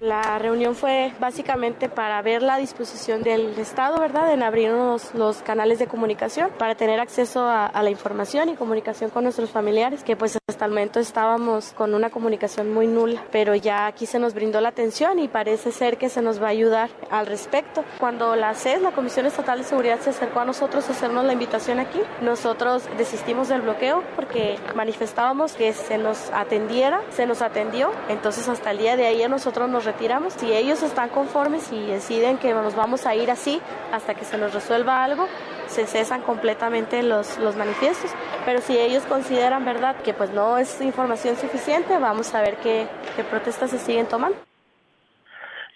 La reunión fue básicamente para ver la disposición del Estado, ¿verdad?, en abrirnos los canales de comunicación para tener acceso a, la información y comunicación con nuestros familiares, que pues hasta el momento estábamos con una comunicación muy nula, pero ya aquí se nos brindó la atención y parece ser que se nos va a ayudar al respecto. Cuando la CES, la Comisión Estatal de Seguridad, se acercó a nosotros a hacernos la invitación aquí, nosotros desistimos del bloqueo porque manifestábamos que se nos atendiera, se nos atendió, entonces hasta el día de ayer nosotros nos retiramos. Si ellos están conformes y deciden que nos vamos a ir así hasta que se nos resuelva algo, se cesan completamente los, los manifiestos. Pero si ellos consideran, ¿verdad?, que pues no es información suficiente, vamos a ver qué, qué protestas se siguen tomando.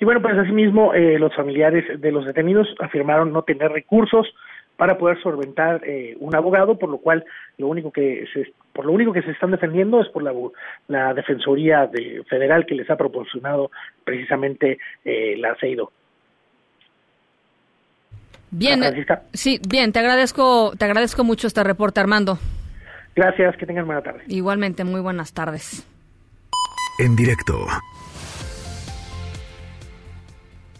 Y bueno, pues asimismo, eh, los familiares de los detenidos afirmaron no tener recursos para poder solventar eh, un abogado, por lo cual lo único que se, por lo único que se están defendiendo es por la, la defensoría de, federal que les ha proporcionado precisamente eh, la CEIDO. Bien, sí, bien, te agradezco, te agradezco mucho este reporte, Armando. Gracias, que tengan buena tarde. Igualmente, muy buenas tardes. En directo.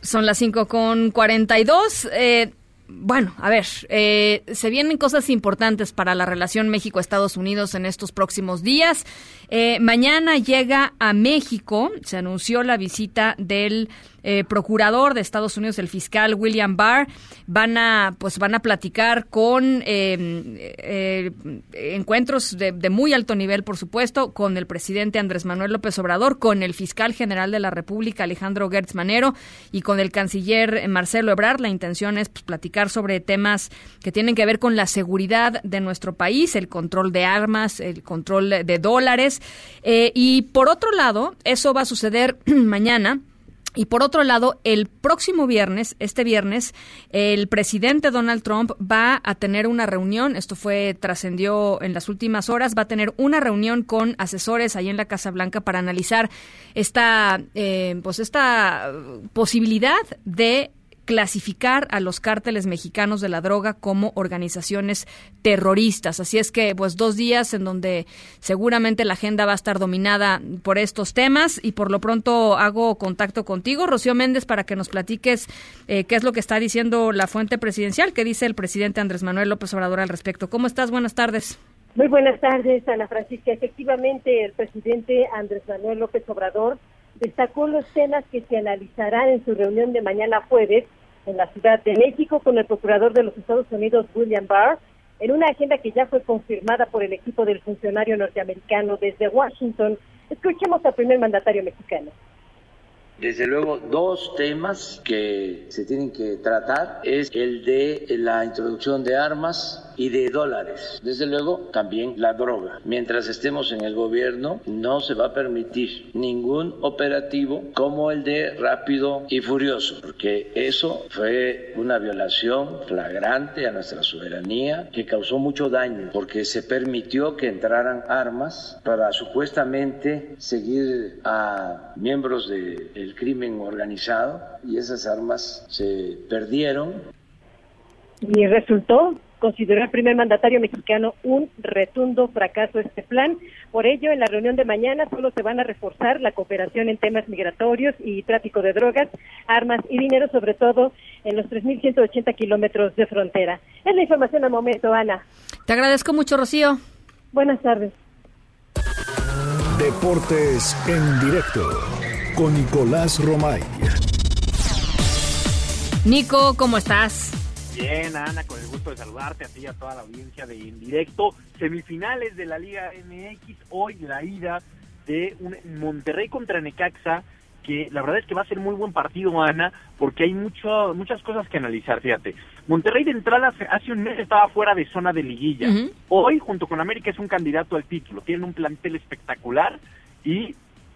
Son las 5 con 42. Eh, bueno, a ver, eh, se vienen cosas importantes para la relación México-Estados Unidos en estos próximos días. Eh, mañana llega a México, se anunció la visita del eh, procurador de Estados Unidos, el fiscal William Barr, van a, pues van a platicar con eh, encuentros de, muy alto nivel, por supuesto, con el presidente Andrés Manuel López Obrador, con el fiscal general de la República, Alejandro Gertz Manero, y con el canciller Marcelo Ebrard. La intención es pues, platicar sobre temas que tienen que ver con la seguridad de nuestro país, el control de armas, el control de dólares. y por otro lado, eso va a suceder mañana Y por otro lado, el próximo viernes, este viernes, el presidente Donald Trump va a tener una reunión, esto fue, trascendió en las últimas horas, va a tener una reunión con asesores ahí en la Casa Blanca para analizar esta, eh, pues esta posibilidad de clasificar a los cárteles mexicanos de la droga como organizaciones terroristas. Así es que, pues, dos días en donde seguramente la agenda va a estar dominada por estos temas y por lo pronto hago contacto contigo, Rocío Méndez, para que nos platiques eh, qué es lo que está diciendo la fuente presidencial, qué dice el presidente Andrés Manuel López Obrador al respecto. ¿Cómo estás? Buenas tardes. Muy buenas tardes, Ana Francisca. Efectivamente, el presidente Andrés Manuel López Obrador destacó los temas que se analizarán en su reunión de mañana jueves en la Ciudad de México con el procurador de los Estados Unidos, William Barr, en una agenda que ya fue confirmada por el equipo del funcionario norteamericano desde Washington. Escuchemos al primer mandatario mexicano. Desde luego, dos temas que se tienen que tratar es el de la introducción de armas y de dólares. Desde luego, también la droga. Mientras estemos en el gobierno, no se va a permitir ningún operativo como el de Rápido y Furioso, porque eso fue una violación flagrante a nuestra soberanía que causó mucho daño, porque se permitió que entraran armas para supuestamente seguir a miembros del crimen organizado y esas armas se perdieron. Y resultó consideró el primer mandatario mexicano un retundo fracaso este plan. Por ello, en la reunión de mañana solo se van a reforzar la cooperación en temas migratorios y tráfico de drogas, armas y dinero, sobre todo en los 3.180 kilómetros de frontera. Es la información al momento, Ana. Te agradezco mucho, Rocío. Buenas tardes. Deportes en directo con Nicolás Romay. Nico, ¿cómo estás? Bien, Ana, con el gusto de saludarte a ti y a toda la audiencia de Indirecto. Semifinales de la Liga MX, hoy la ida de un Monterrey contra Necaxa, que la verdad es que va a ser muy buen partido, Ana, porque hay mucho, muchas cosas que analizar, fíjate. Monterrey de entrada hace un mes estaba fuera de zona de liguilla. Hoy, junto con América, es un candidato al título. Tienen un plantel espectacular y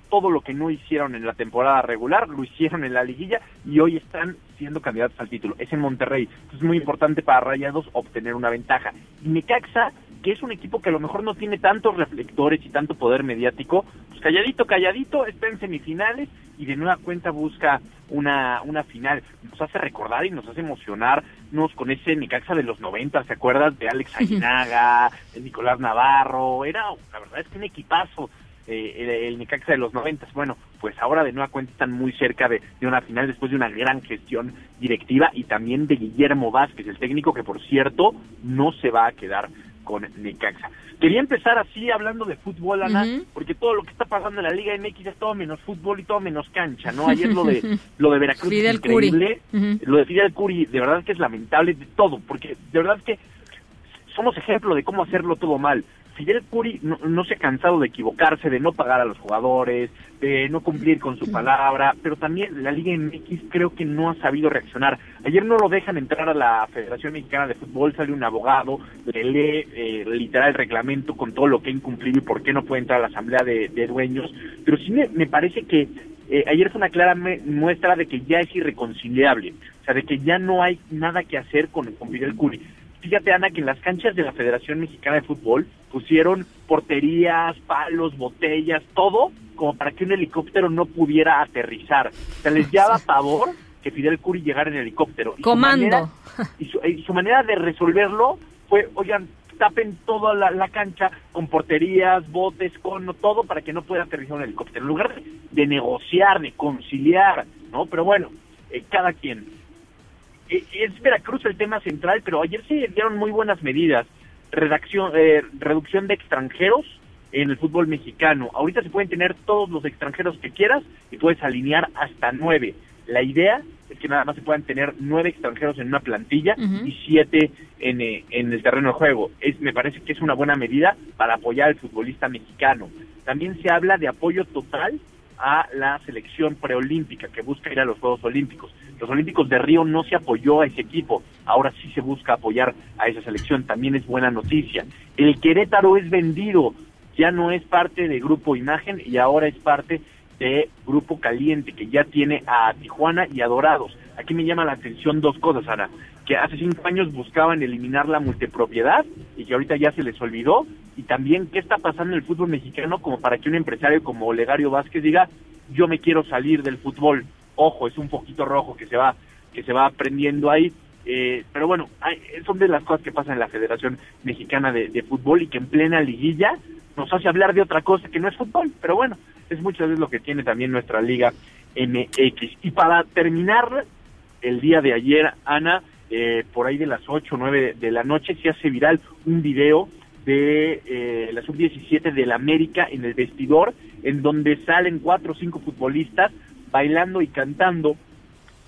todo lo que no hicieron en la temporada regular, lo hicieron en la liguilla y hoy están siendo candidatos al título. Es en Monterrey. es muy importante para Rayados obtener una ventaja. Y Necaxa, que es un equipo que a lo mejor no tiene tantos reflectores y tanto poder mediático, pues calladito, calladito, está en semifinales y de nueva cuenta busca una, una final. Nos hace recordar y nos hace emocionarnos con ese Necaxa de los 90, ¿se acuerdas? De Alex Aguinaga, de Nicolás Navarro, era, la verdad es que un equipazo eh, el, Necaxa de los noventas. Bueno, pues ahora de nueva cuenta están muy cerca de, una final después de una gran gestión directiva y también de Guillermo Vázquez, el técnico que por cierto no se va a quedar con Necaxa. Quería empezar así hablando de fútbol, Ana, porque todo lo que está pasando en la Liga MX es todo menos fútbol y todo menos cancha, ¿no? Ayer lo de lo de Veracruz es increíble, lo de Fidel Curi de verdad que es lamentable de todo, porque de verdad que somos ejemplo de cómo hacerlo todo mal. Fidel Curi no, se ha cansado de equivocarse, de no pagar a los jugadores, de no cumplir con su palabra, pero también la Liga MX creo que no ha sabido reaccionar. Ayer no lo dejan entrar a la Federación Mexicana de Fútbol, sale un abogado, le lee eh, literal el reglamento con todo lo que ha incumplido y por qué no puede entrar a la Asamblea de, Dueños, pero sí me, parece que eh, ayer fue una clara muestra de que ya es irreconciliable, o sea, de que ya no hay nada que hacer con, con Fidel Curi. Fíjate, Ana, que en las canchas de la Federación Mexicana de Fútbol pusieron porterías, palos, botellas, todo, como para que un helicóptero no pudiera aterrizar. O sea, les daba pavor que Fidel Curi llegara en helicóptero. Comando. y, su, manera de resolverlo fue, oigan, tapen toda la, cancha con porterías, botes, cono, todo para que no pueda aterrizar un helicóptero. En lugar de, negociar, de conciliar, ¿no? Pero bueno, eh, cada quien. Es Veracruz el tema central, pero ayer se dieron muy buenas medidas. Redacción, eh, reducción de extranjeros en el fútbol mexicano. Ahorita se pueden tener todos los extranjeros que quieras y puedes alinear hasta nueve. La idea es que nada más se puedan tener nueve extranjeros en una plantilla y siete en, eh, en, el terreno de juego. Es, me parece que es una buena medida para apoyar al futbolista mexicano. También se habla de apoyo total a la selección preolímpica que busca ir a los Juegos Olímpicos. Los Olímpicos de Río no se apoyó a ese equipo, ahora sí se busca apoyar a esa selección, también es buena noticia. El Querétaro es vendido, ya no es parte del grupo Imagen y ahora es parte de Grupo Caliente, que ya tiene a Tijuana y a Dorados. Aquí me llama la atención dos cosas, Ana, que hace cinco años buscaban eliminar la multipropiedad y que ahorita ya se les olvidó, y también qué está pasando en el fútbol mexicano como para que un empresario como Olegario Vázquez diga, yo me quiero salir del fútbol. Ojo, es un poquito rojo que se va que se va aprendiendo ahí. Eh, pero bueno, son de las cosas que pasan en la Federación Mexicana de, de, Fútbol y que en plena liguilla nos hace hablar de otra cosa que no es fútbol. Pero bueno, es muchas veces lo que tiene también nuestra Liga MX. Y para terminar, el día de ayer, Ana, eh, por ahí de las 8 o 9 de, la noche, se hace viral un video de eh, la sub-17 del América en el vestidor, en donde salen cuatro o cinco futbolistas bailando y cantando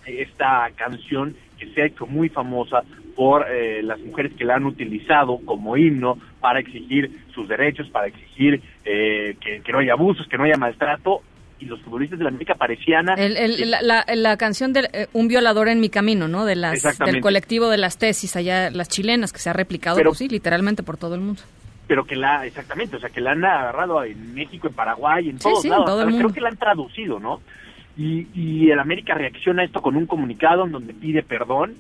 esta canción que se ha hecho muy famosa por eh, las mujeres que la han utilizado como himno para exigir sus derechos, para exigir eh, que, no haya abusos, que no haya maltrato. Y los futbolistas de la América parecían... la, canción de eh, Un violador en mi camino, ¿no? De las, del colectivo de las tesis, allá las chilenas, que se ha replicado, Pero, pues sí, literalmente por todo el mundo pero que la, exactamente, o sea, que la han agarrado en México, en Paraguay, en todos lados. Creo que la han traducido, ¿no? Y, y el América reacciona a esto con un comunicado en donde pide perdón,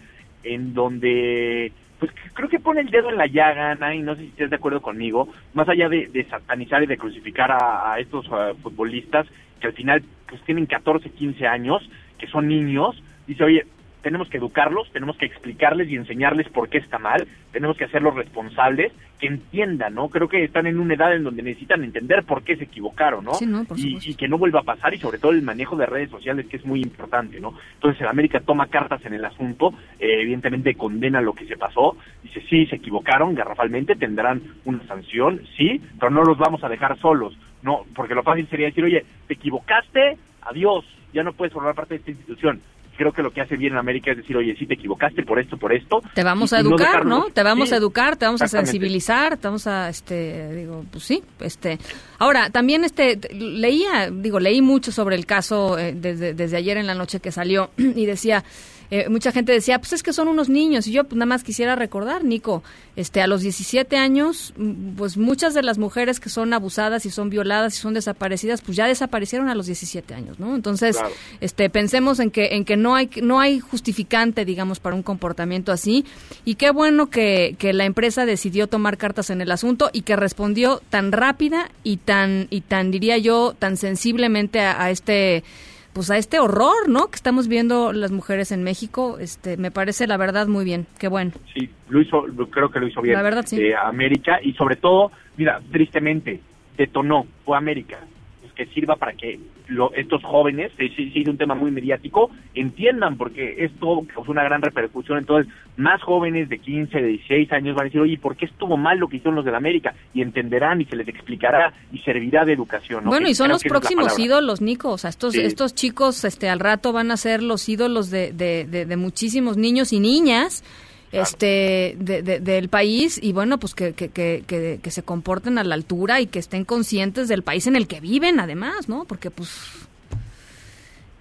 en donde pues creo que pone el dedo en la llaga, Ana, y no sé si estás de acuerdo conmigo, más allá de, satanizar y de crucificar a, estos futbolistas que al final pues tienen 14, 15 años, que son niños, dice, oye, tenemos que educarlos, tenemos que explicarles y enseñarles por qué está mal, tenemos que hacerlos responsables, que entiendan, ¿no? Creo que están en una edad en donde necesitan entender por qué se equivocaron, ¿no? y, que no vuelva a pasar y sobre todo el manejo de redes sociales que es muy importante, ¿no? Entonces el América toma cartas en el asunto, eh, evidentemente condena lo que se pasó, dice sí, se equivocaron garrafalmente, tendrán una sanción, sí, pero no los vamos a dejar solos, no, porque lo fácil sería decir, oye, te equivocaste, adiós, ya no puedes formar parte de esta institución creo que lo que hace bien en América es decir, oye, sí te equivocaste por esto, por esto. Te vamos a educar, ¿no? Te vamos a educar, te vamos a sensibilizar, te vamos a, este, digo, pues sí, este. Ahora, también, este, leía, digo, leí mucho sobre el caso eh, desde, desde ayer en la noche que salió y decía, eh, mucha gente decía, pues es que son unos niños. Y yo pues, nada más quisiera recordar, Nico, este, a los 17 años, mm, pues muchas de las mujeres que son abusadas y son violadas y son desaparecidas, pues ya desaparecieron a los 17 años, ¿no? Entonces, este, pensemos en que, en que no hay, no hay justificante, digamos, para un comportamiento así. Y qué bueno que, que la empresa decidió tomar cartas en el asunto y que respondió tan rápida y tan, y tan, diría yo, tan sensiblemente a este pues a este horror, ¿no? Que estamos viendo las mujeres en México, este, me parece la verdad muy bien, qué bueno. Sí, lo hizo, creo que lo hizo bien. La verdad sí. Eh, América y sobre todo, mira, tristemente detonó, fue América, que sirva para que estos jóvenes, si es un tema muy mediático, entiendan, porque esto causó una gran repercusión. Entonces, más jóvenes de 15, de 16 años van a decir, oye, ¿por qué estuvo mal lo que hicieron los de la América? Y entenderán y se les explicará y servirá de educación. Bueno, y son los próximos ídolos, Nico. O sea, estos, estos chicos este, al rato van a ser los ídolos de, de, de muchísimos niños y niñas este del país y bueno pues que, que, que, que, se comporten a la altura y que estén conscientes del país en el que viven además no porque pues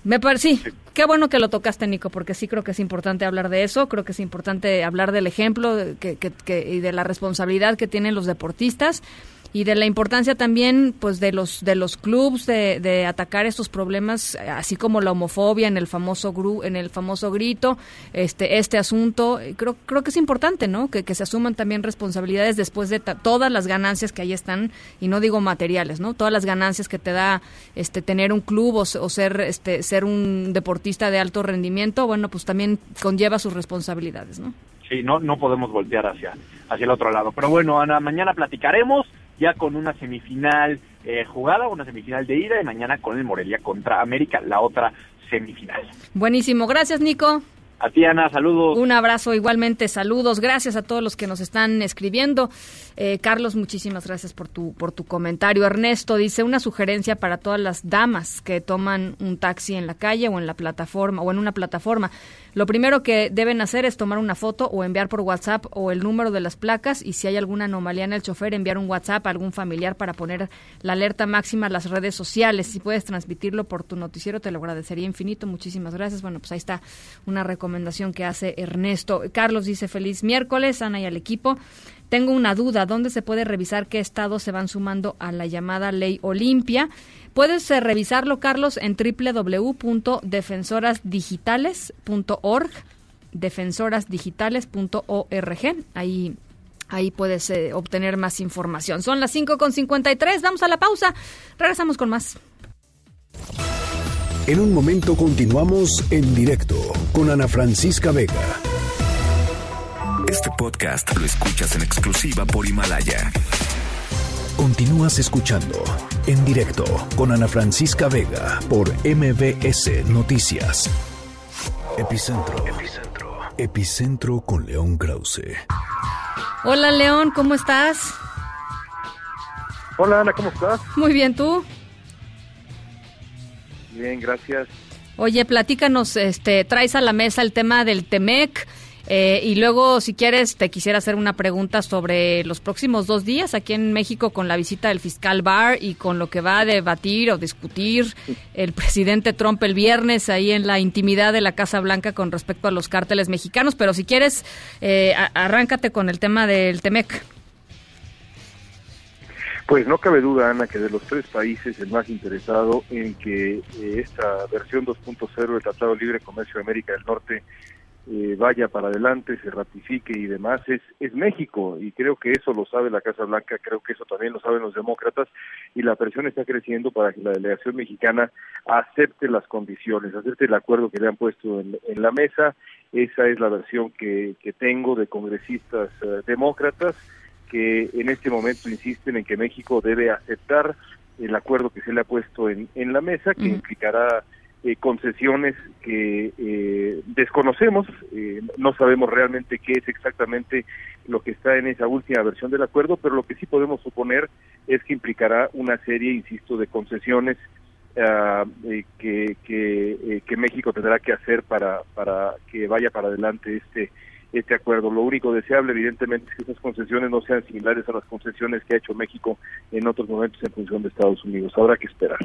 me parece sí, qué bueno que lo tocaste Nico porque sí creo que es importante hablar de eso creo que es importante hablar del ejemplo que, y de la responsabilidad que tienen los deportistas y de la importancia también pues de los de los clubs de, de, atacar estos problemas así como la homofobia en el famoso gru, en el famoso grito este este asunto creo creo que es importante no que, que se asuman también responsabilidades después de todas las ganancias que ahí están y no digo materiales no todas las ganancias que te da este tener un club o, o ser este ser un deportista de alto rendimiento bueno pues también conlleva sus responsabilidades no sí no no podemos voltear hacia hacia el otro lado. Pero bueno Ana mañana platicaremos ya con una semifinal eh, jugada, una semifinal de ida y mañana con el Morelia contra América, la otra semifinal. Buenísimo, gracias Nico. A ti, Ana, saludos. Un abrazo igualmente, saludos. Gracias a todos los que nos están escribiendo. Eh, Carlos, muchísimas gracias por tu, por tu comentario. Ernesto dice una sugerencia para todas las damas que toman un taxi en la calle o en la plataforma o en una plataforma. Lo primero que deben hacer es tomar una foto o enviar por WhatsApp o el número de las placas y si hay alguna anomalía en el chofer, enviar un WhatsApp a algún familiar para poner la alerta máxima a las redes sociales. Si puedes transmitirlo por tu noticiero, te lo agradecería infinito. Muchísimas gracias. Bueno, pues ahí está una recomendación recomendación que hace Ernesto. Carlos dice feliz miércoles, Ana y al equipo. Tengo una duda, ¿dónde se puede revisar qué estados se van sumando a la llamada ley Olimpia? Puedes eh, revisarlo, Carlos, en www.defensorasdigitales.org, defensorasdigitales.org. Ahí Ahí puedes eh, obtener más información. Son las 5.53, vamos a la pausa. Regresamos con más. En un momento continuamos en directo con Ana Francisca Vega. Este podcast lo escuchas en exclusiva por Himalaya. Continúas escuchando en directo con Ana Francisca Vega por MBS Noticias. Epicentro. Epicentro. Epicentro con León Krause. Hola León, ¿cómo estás? Hola Ana, ¿cómo estás? Muy bien, ¿tú? Bien, gracias. Oye, platícanos, este, traes a la mesa el tema del Temec. Eh, y luego, si quieres, te quisiera hacer una pregunta sobre los próximos dos días aquí en México con la visita del fiscal Barr y con lo que va a debatir o discutir el presidente Trump el viernes ahí en la intimidad de la Casa Blanca con respecto a los cárteles mexicanos. Pero si quieres, eh, arráncate con el tema del Temec. Pues no cabe duda, Ana, que de los tres países el más interesado en que eh, esta versión 2.0 del Tratado de Libre Comercio de América del Norte eh, vaya para adelante, se ratifique y demás, es, México. Y creo que eso lo sabe la Casa Blanca, creo que eso también lo saben los demócratas, y la presión está creciendo para que la delegación mexicana acepte las condiciones, acepte el acuerdo que le han puesto en, la mesa. Esa es la versión que, que tengo de congresistas eh, demócratas que en este momento insisten en que México debe aceptar el acuerdo que se le ha puesto en, en la mesa, que implicará eh, concesiones que eh, desconocemos, eh, no sabemos realmente qué es exactamente lo que está en esa última versión del acuerdo, pero lo que sí podemos suponer es que implicará una serie, insisto, de concesiones ah, que, que, que México tendrá que hacer para, para que vaya para adelante este este acuerdo. Lo único deseable, evidentemente, es que esas concesiones no sean similares a las concesiones que ha hecho México en otros momentos en función de Estados Unidos. Habrá que esperar.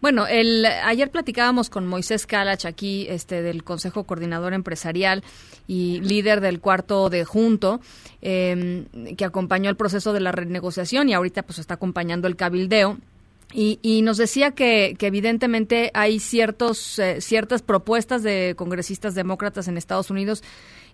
Bueno, el, ayer platicábamos con Moisés Calach aquí, este, del Consejo Coordinador Empresarial y líder del cuarto de junto, em, que acompañó el proceso de la renegociación y ahorita pues está acompañando el cabildeo. Y, y, nos decía que, que evidentemente hay ciertos, eh, ciertas propuestas de congresistas demócratas en Estados Unidos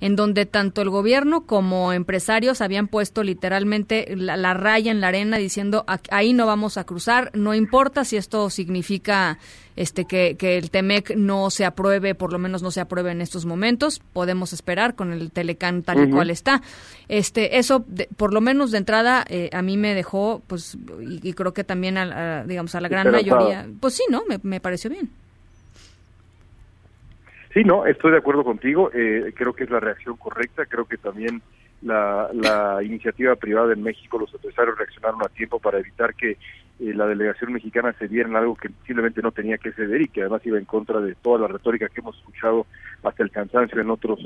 en donde tanto el gobierno como empresarios habían puesto literalmente la, raya en la arena diciendo ahí no vamos a cruzar, no importa si esto significa este que, que el TEMEC no se apruebe, por lo menos no se apruebe en estos momentos, podemos esperar con el Telecán tal y cual está. Este, eso, por lo menos de entrada, eh, a mí me dejó, pues, y, creo que también, a, digamos, a la gran mayoría, pues sí, ¿no? Me, me pareció bien. Sí, no, estoy de acuerdo contigo. Eh, creo que es la reacción correcta. Creo que también la, la iniciativa privada en México, los empresarios reaccionaron a tiempo para evitar que eh, la delegación mexicana se diera en algo que simplemente no tenía que ceder y que además iba en contra de toda la retórica que hemos escuchado hasta el cansancio en otros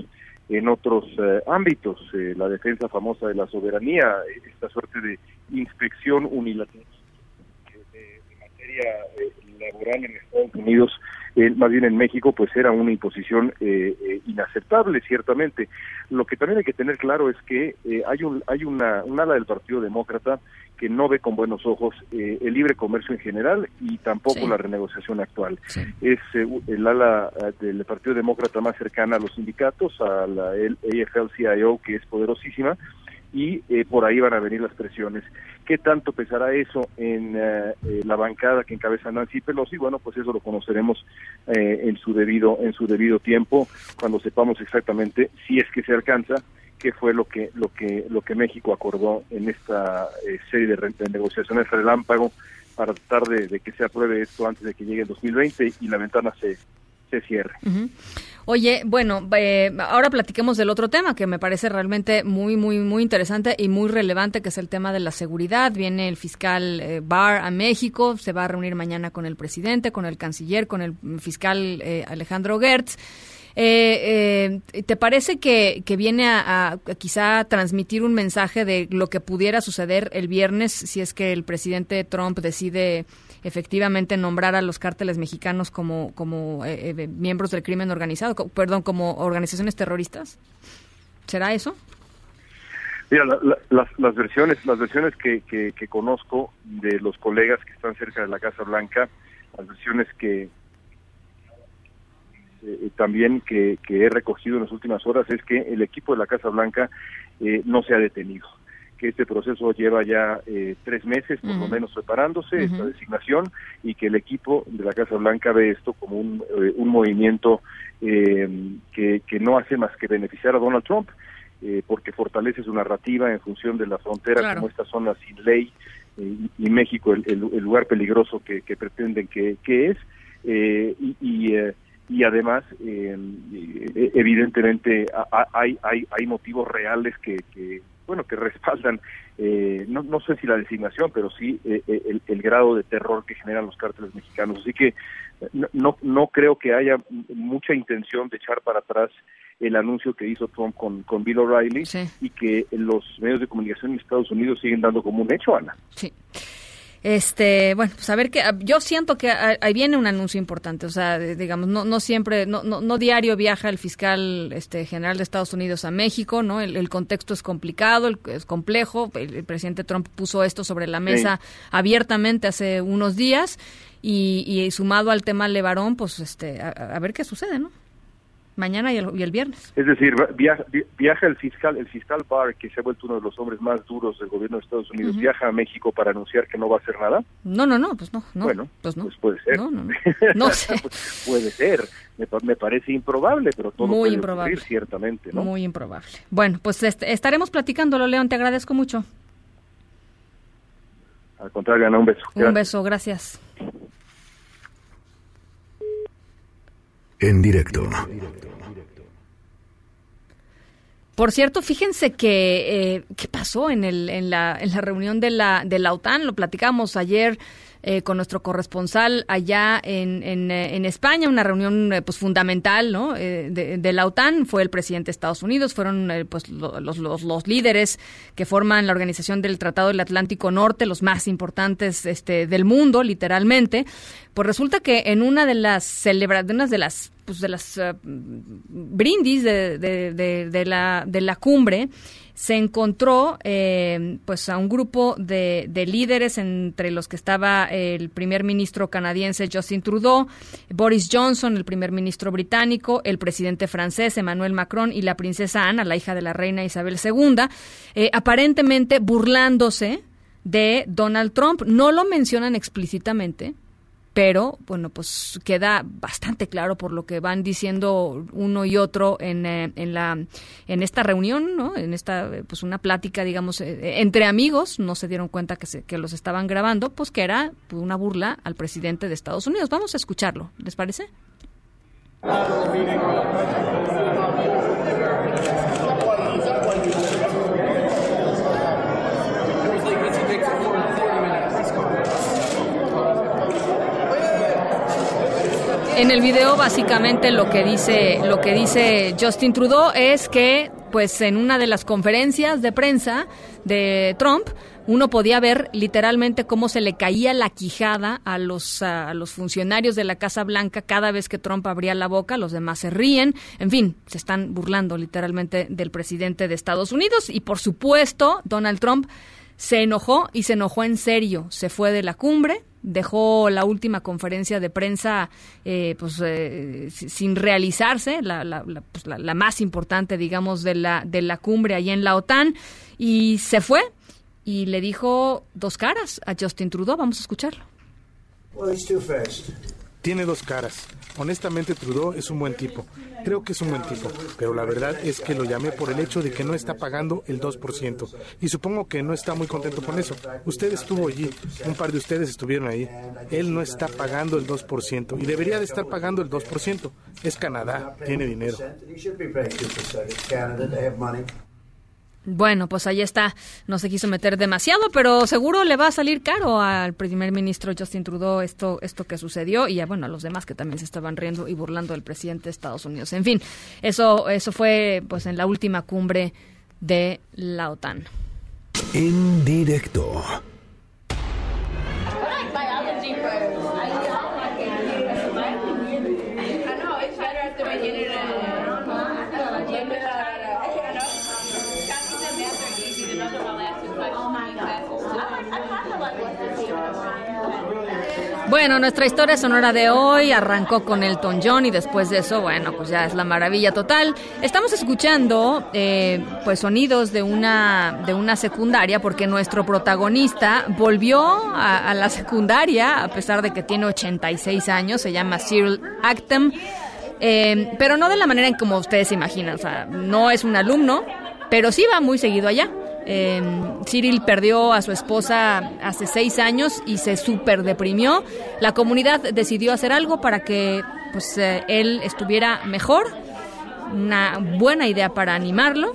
en otros eh, ámbitos. la defensa famosa de la soberanía, esta suerte de inspección unilateral de, materia laboral en Estados Unidos más bien en México, pues era una imposición eh, eh, inaceptable, ciertamente. Lo que también hay que tener claro es que eh, hay un hay una un ala del Partido Demócrata que no ve con buenos ojos el libre comercio en general y tampoco la renegociación actual. Es el ala del Partido Demócrata más cercana a los sindicatos, a la AFL-CIO, que es poderosísima, y por ahí van a venir las presiones. ¿Qué tanto pesará eso en eh, eh, la bancada que encabeza Nancy Pelosi? Bueno, pues eso lo conoceremos eh, en su debido en su debido tiempo cuando sepamos exactamente si es que se alcanza qué fue lo que lo que lo que México acordó en esta serie de, negociaciones relámpago para tratar de, que se apruebe esto antes de que llegue el 2020 y la ventana se se cierre. Oye, bueno, eh, ahora platiquemos del otro tema que me parece realmente muy, muy, muy interesante y muy relevante, que es el tema de la seguridad. Viene el fiscal eh, Barr a México, se va a reunir mañana con el presidente, con el canciller, con el fiscal eh, Alejandro Gertz. Eh, eh, ¿Te parece que, que viene a, a, quizá transmitir un mensaje de lo que pudiera suceder el viernes si es que el presidente Trump decide efectivamente nombrar a los cárteles mexicanos como, como eh, eh, miembros del crimen organizado, perdón, como organizaciones terroristas? ¿Será eso? Mira, la- la- las, las versiones, las versiones que, que, que conozco de los colegas que están cerca de la Casa Blanca, las versiones que eh, también que, que he recogido en las últimas horas es que el equipo de la Casa Blanca eh, no se ha detenido, que este proceso lleva ya eh, tres meses por lo menos preparándose, esta designación, y que el equipo de la Casa Blanca ve esto como un, eh, un movimiento eh, que, que no hace más que beneficiar a Donald Trump eh, porque fortalece su narrativa en función de la frontera Claro. como esta zona sin ley eh, y, y México el, el- el lugar peligroso que, que pretenden que, que es eh, y, y, eh, y además eh, evidentemente hay, hay, hay motivos reales que, que bueno que respaldan eh, no, no sé si la designación pero sí eh, eh, el, el grado de terror que generan los cárteles mexicanos así que no, no, no creo que haya mucha intención de echar para atrás el anuncio que hizo Trump con, con Bill O'Reilly y que los medios de comunicación en Estados Unidos siguen dando como un hecho, Ana. Sí. Este, bueno, pues a ver que yo siento que ah, ahí viene un anuncio importante, o sea, digamos, no, no siempre, no, no, no diario viaja el fiscal este, general de Estados Unidos a México, ¿no? El, el contexto es complicado, el- es complejo, el, el presidente Trump puso esto sobre la mesa abiertamente hace unos días y, y sumado al tema Levarón, pues este, a, a ver qué sucede, ¿no? Mañana y el, y el viernes. Es decir, viaja, viaja el fiscal, el fiscal Barr, que se ha vuelto uno de los hombres más duros del gobierno de Estados Unidos, viaja a México para anunciar que no va a hacer nada. No, no, no, pues no, no. bueno, pues no. puede ser. No, no, no. No sé. Pues puede ser. Me, pa- me parece improbable, pero todo Muy puede improbable. ocurrir, ciertamente, ¿no? Muy improbable. Bueno, pues este, estaremos platicándolo, León, te agradezco mucho. Al contrario, Ana, un beso. Un Gracias. beso, gracias. En directo. Por cierto, fíjense que eh, qué pasó en, el, la, en la reunión de la, de la OTAN, lo platicamos ayer eh, con nuestro corresponsal allá en, en, eh, en España, una reunión eh, pues fundamental ¿no? Eh, de, la OTAN, fue el presidente de Estados Unidos, fueron eh, pues lo- los, los, los líderes que forman la organización del Tratado del Atlántico Norte, los más importantes este, del mundo, literalmente. Pues resulta que en una de las celebraciones de las pues de las eh, brindis de- de la, de la cumbre se encontró eh, pues a un grupo de, de líderes entre los que estaba el primer ministro canadiense Justin Trudeau, Boris Johnson, el primer ministro británico, el presidente francés Emmanuel Macron y la princesa Ana, la hija de la reina Isabel II, eh, aparentemente burlándose de Donald Trump. No lo mencionan explícitamente, pero bueno, pues queda bastante claro por lo que van diciendo uno y otro en, eh, en la en esta reunión, ¿no? En esta eh, pues una plática, digamos, eh, entre amigos, no se dieron cuenta que se, que los estaban grabando, pues que era pues, una burla al presidente de Estados Unidos. Vamos a escucharlo, ¿les parece? En el video básicamente lo que dice lo que dice Justin Trudeau es que pues en una de las conferencias de prensa de Trump uno podía ver literalmente cómo se le caía la quijada a los a los funcionarios de la Casa Blanca cada vez que Trump abría la boca, los demás se ríen, en fin, se están burlando literalmente del presidente de Estados Unidos. Y por supuesto Donald Trump se enojó y se enojó en serio, se fue de la cumbre, dejó la última conferencia de prensa eh, pues eh, si- sin realizarse la, la- la- pues, la- más importante digamos de la de la cumbre allá en la OTAN y se fue y le dijo dos caras a Justin Trudeau. Vamos a escucharlo Tiene dos caras. Honestamente, Trudeau es un buen tipo. Creo que es un buen tipo. Pero la verdad es que lo llamé por el hecho de que no está pagando el 2%. Y supongo que no está muy contento con eso. Usted estuvo allí. Un par de ustedes estuvieron ahí. Él no está pagando el 2%. Y debería de estar pagando el 2%. Es Canadá. Tiene dinero. Bueno, pues ahí está. No se quiso meter demasiado, pero seguro le va a salir caro al primer ministro Justin Trudeau esto, esto que sucedió y a, bueno, a los demás que también se estaban riendo y burlando del presidente de Estados Unidos. En fin, eso, eso fue pues en la última cumbre de la OTAN. En directo. Bueno, nuestra historia sonora de hoy arrancó con Elton John y después de eso, bueno, pues ya es la maravilla total. Estamos escuchando eh, pues sonidos de una de una secundaria porque nuestro protagonista volvió a, a, la secundaria a pesar de que tiene 86 años. Se llama Cyril Actem, eh, pero no de la manera en como ustedes se imaginan. O sea, no es un alumno, pero sí va muy seguido allá. Eh, Cyril perdió a su esposa hace seis años y se súper deprimió. La comunidad decidió hacer algo para que pues, eh, él estuviera mejor. Una buena idea para animarlo.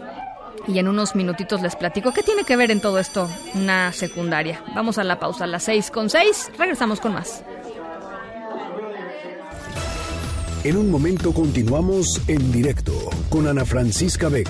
Y en unos minutitos les platico qué tiene que ver en todo esto una secundaria. Vamos a la pausa a las seis con seis. Regresamos con más. En un momento continuamos en directo con Ana Francisca Vega.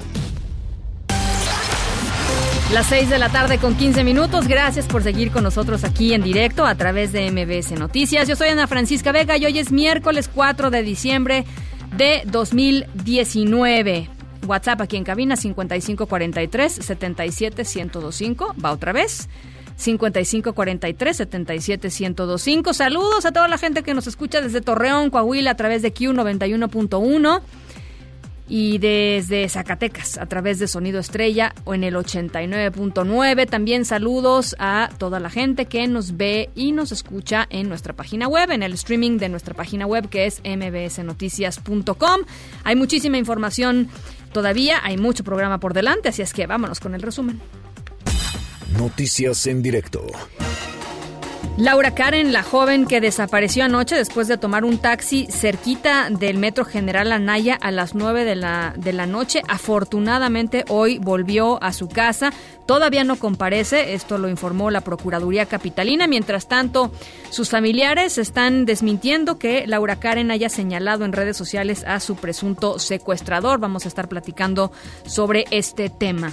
Las 6 de la tarde con 15 minutos. Gracias por seguir con nosotros aquí en directo a través de MBS Noticias. Yo soy Ana Francisca Vega y hoy es miércoles 4 de diciembre de 2019. WhatsApp aquí en cabina 5543 77 1025. Va otra vez. 5543 77 1025. Saludos a toda la gente que nos escucha desde Torreón, Coahuila a través de Q91.1 y desde Zacatecas a través de Sonido Estrella o en el 89.9. También saludos a toda la gente que nos ve y nos escucha en nuestra página web, en el streaming de nuestra página web que es mbsnoticias.com. Hay muchísima información todavía, hay mucho programa por delante, así es que vámonos con el resumen. Noticias en directo. Laura Karen, la joven que desapareció anoche después de tomar un taxi cerquita del Metro General Anaya a las 9 de la, de la noche, afortunadamente hoy volvió a su casa. Todavía no comparece, esto lo informó la Procuraduría Capitalina. Mientras tanto, sus familiares están desmintiendo que Laura Karen haya señalado en redes sociales a su presunto secuestrador. Vamos a estar platicando sobre este tema.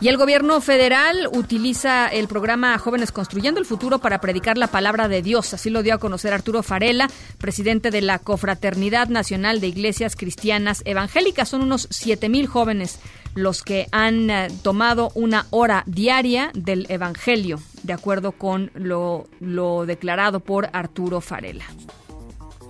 Y el gobierno federal utiliza el programa Jóvenes Construyendo el Futuro para predicar la palabra de Dios. Así lo dio a conocer Arturo Farela, presidente de la Confraternidad Nacional de Iglesias Cristianas Evangélicas. Son unos 7 mil jóvenes los que han eh, tomado una hora diaria del Evangelio, de acuerdo con lo, lo declarado por Arturo Farela.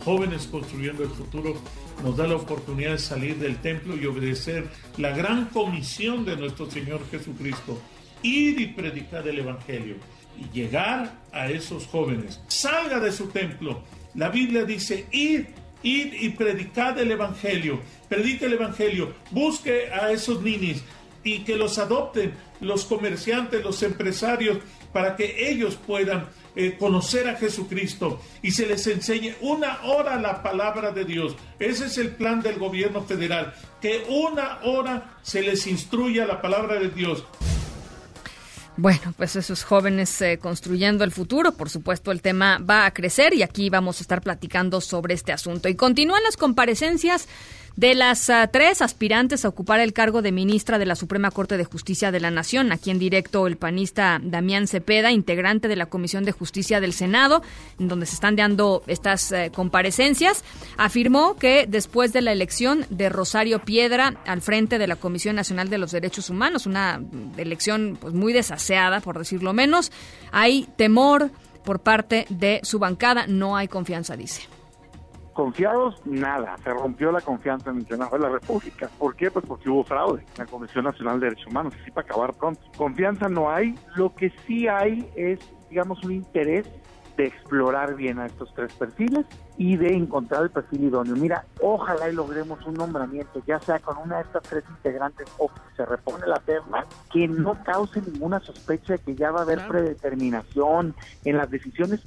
Jóvenes Construyendo el Futuro nos da la oportunidad de salir del templo y obedecer la gran comisión de nuestro Señor Jesucristo, ir y predicar el Evangelio y llegar a esos jóvenes. Salga de su templo. La Biblia dice, id, id y predicad el Evangelio, predica el Evangelio, busque a esos ninis y que los adopten los comerciantes, los empresarios, para que ellos puedan conocer a Jesucristo y se les enseñe una hora la palabra de Dios. Ese es el plan del gobierno federal, que una hora se les instruya la palabra de Dios. Bueno, pues esos jóvenes eh, construyendo el futuro, por supuesto el tema va a crecer y aquí vamos a estar platicando sobre este asunto. Y continúan las comparecencias de las uh, tres aspirantes a ocupar el cargo de ministra de la Suprema Corte de Justicia de la Nación, aquí en directo el panista Damián Cepeda, integrante de la Comisión de Justicia del Senado, en donde se están dando estas uh, comparecencias, afirmó que después de la elección de Rosario Piedra al frente de la Comisión Nacional de los Derechos Humanos, una elección pues muy desaseada, por decirlo menos, hay temor por parte de su bancada, no hay confianza, dice confiados, nada. Se rompió la confianza en el Senado de la República. ¿Por qué? Pues porque hubo fraude en la Comisión Nacional de Derechos Humanos, así para acabar pronto. Confianza no hay. Lo que sí hay es, digamos, un interés de explorar bien a estos tres perfiles y de encontrar el perfil idóneo. Mira, ojalá y logremos un nombramiento, ya sea con una de estas tres integrantes o que se repone la terna, que no cause ninguna sospecha de que ya va a haber predeterminación en las decisiones.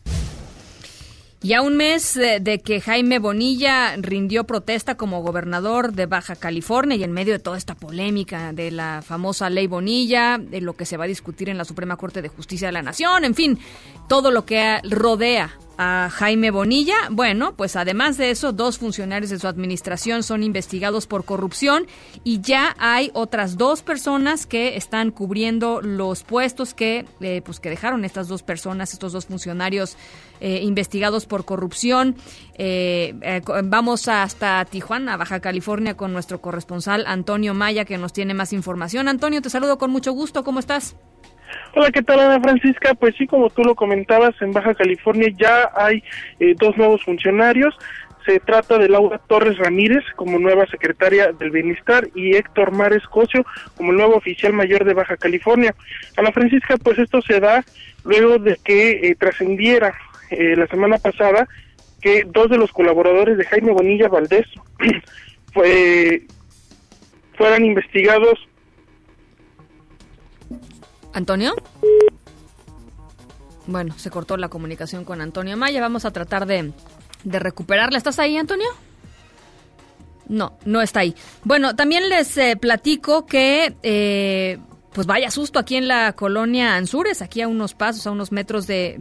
Y a un mes de que Jaime Bonilla rindió protesta como gobernador de Baja California y en medio de toda esta polémica de la famosa ley Bonilla, de lo que se va a discutir en la Suprema Corte de Justicia de la Nación, en fin, todo lo que rodea Jaime Bonilla. Bueno, pues además de eso, dos funcionarios de su administración son investigados por corrupción y ya hay otras dos personas que están cubriendo los puestos que, eh, pues que dejaron estas dos personas, estos dos funcionarios eh, investigados por corrupción. Eh, vamos hasta Tijuana, Baja California, con nuestro corresponsal Antonio Maya, que nos tiene más información. Antonio, te saludo con mucho gusto. ¿Cómo estás? Hola, ¿qué tal Ana Francisca? Pues sí, como tú lo comentabas, en Baja California ya hay eh, dos nuevos funcionarios. Se trata de Laura Torres Ramírez como nueva secretaria del Bienestar y Héctor Mares Cosio como nuevo oficial mayor de Baja California. Ana Francisca, pues esto se da luego de que eh, trascendiera eh, la semana pasada que dos de los colaboradores de Jaime Bonilla Valdés fue, fueran investigados ¿Antonio? Bueno, se cortó la comunicación con Antonio Maya. Vamos a tratar de, de recuperarla. ¿Estás ahí, Antonio? No, no está ahí. Bueno, también les eh, platico que eh, pues vaya susto aquí en la colonia Anzures, aquí a unos pasos, a unos metros de,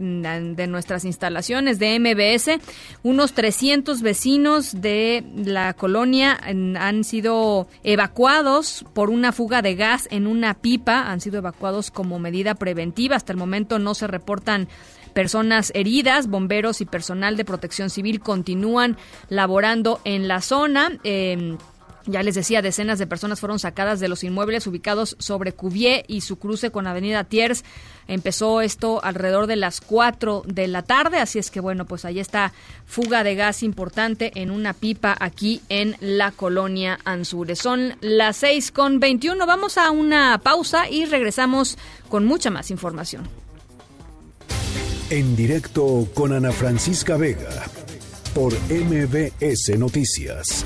de, nuestras instalaciones de MBS. Unos 300 vecinos de la colonia han sido evacuados por una fuga de gas en una pipa, han sido evacuados como medida preventiva. Hasta el momento no se reportan personas heridas, bomberos y personal de protección civil continúan laborando en la zona. Eh, ya les decía, decenas de personas fueron sacadas de los inmuebles ubicados sobre Cuvier y su cruce con Avenida Tiers. Empezó esto alrededor de las 4 de la tarde, así es que bueno, pues ahí está fuga de gas importante en una pipa aquí en la colonia Anzures. Son las 6 con 21, vamos a una pausa y regresamos con mucha más información. En directo con Ana Francisca Vega por MBS Noticias.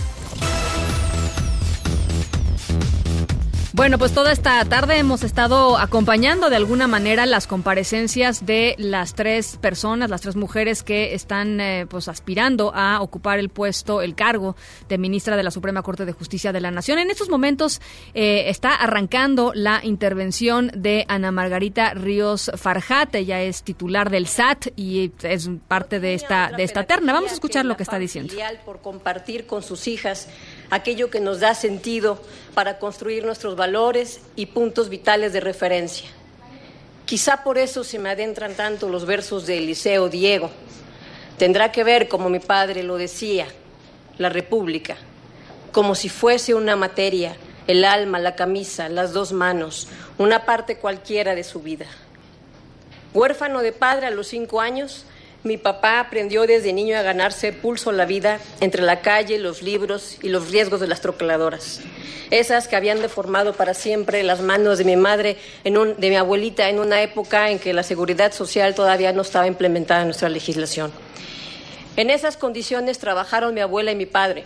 Bueno, pues toda esta tarde hemos estado acompañando de alguna manera las comparecencias de las tres personas, las tres mujeres que están eh, pues aspirando a ocupar el puesto, el cargo de ministra de la Suprema Corte de Justicia de la Nación. En estos momentos eh, está arrancando la intervención de Ana Margarita Ríos Farjat. Ella es titular del SAT y es parte de esta de esta terna. Vamos a escuchar lo que está diciendo. Por compartir con sus hijas aquello que nos da sentido para construir nuestros valores y puntos vitales de referencia. Quizá por eso se me adentran tanto los versos de Eliseo Diego. Tendrá que ver, como mi padre lo decía, la República, como si fuese una materia, el alma, la camisa, las dos manos, una parte cualquiera de su vida. Huérfano de padre a los cinco años, mi papá aprendió desde niño a ganarse pulso la vida entre la calle, los libros y los riesgos de las troqueladoras. Esas que habían deformado para siempre las manos de mi madre, en de mi abuelita, en una época en que la seguridad social todavía no estaba implementada en nuestra legislación. En esas condiciones trabajaron mi abuela y mi padre.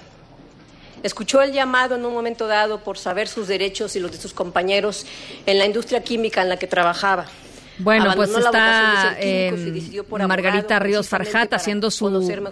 Escuchó el llamado en un momento dado por saber sus derechos y los de sus compañeros en la industria química en la que trabajaba. Bueno, pues está eh, Margarita Ríos Farjat haciendo su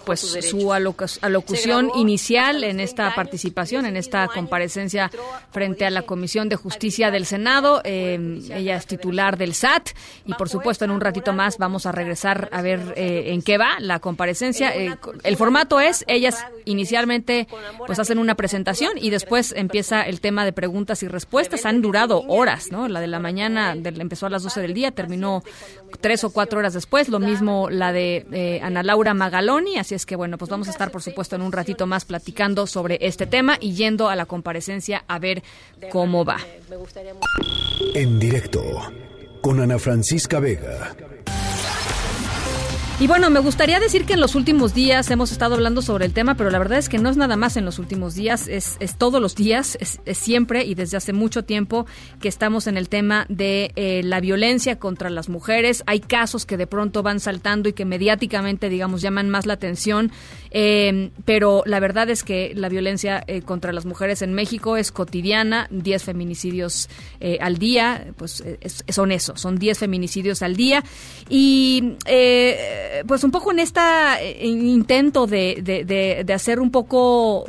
pues su alocución inicial en esta participación, en esta comparecencia frente a la Comisión de Justicia del Senado. Eh, ella es titular del SAT y por supuesto en un ratito más vamos a regresar a ver eh, en qué va la comparecencia. el formato es ellas inicialmente pues hacen una presentación y después empieza el tema de preguntas y respuestas. Han durado horas, ¿no? La de la mañana empezó a las 12 del día, terminó terminó tres o cuatro horas después, lo mismo la de eh, Ana Laura Magaloni, así es que bueno, pues vamos a estar por supuesto en un ratito más platicando sobre este tema y yendo a la comparecencia a ver cómo va. En directo con Ana Francisca Vega. Y bueno, me gustaría decir que en los últimos días hemos estado hablando sobre el tema, pero la verdad es que no es nada más en los últimos días, es, es todos los días, es, siempre y desde hace mucho tiempo que estamos en el tema de eh, la violencia contra las mujeres. Hay casos que de pronto van saltando y que mediáticamente, digamos, llaman más la atención, eh, pero la verdad es que la violencia eh, contra las mujeres en México es cotidiana, 10 feminicidios al día, pues son eso, son 10 feminicidios al día. Y pues un poco en este intento de, hacer un poco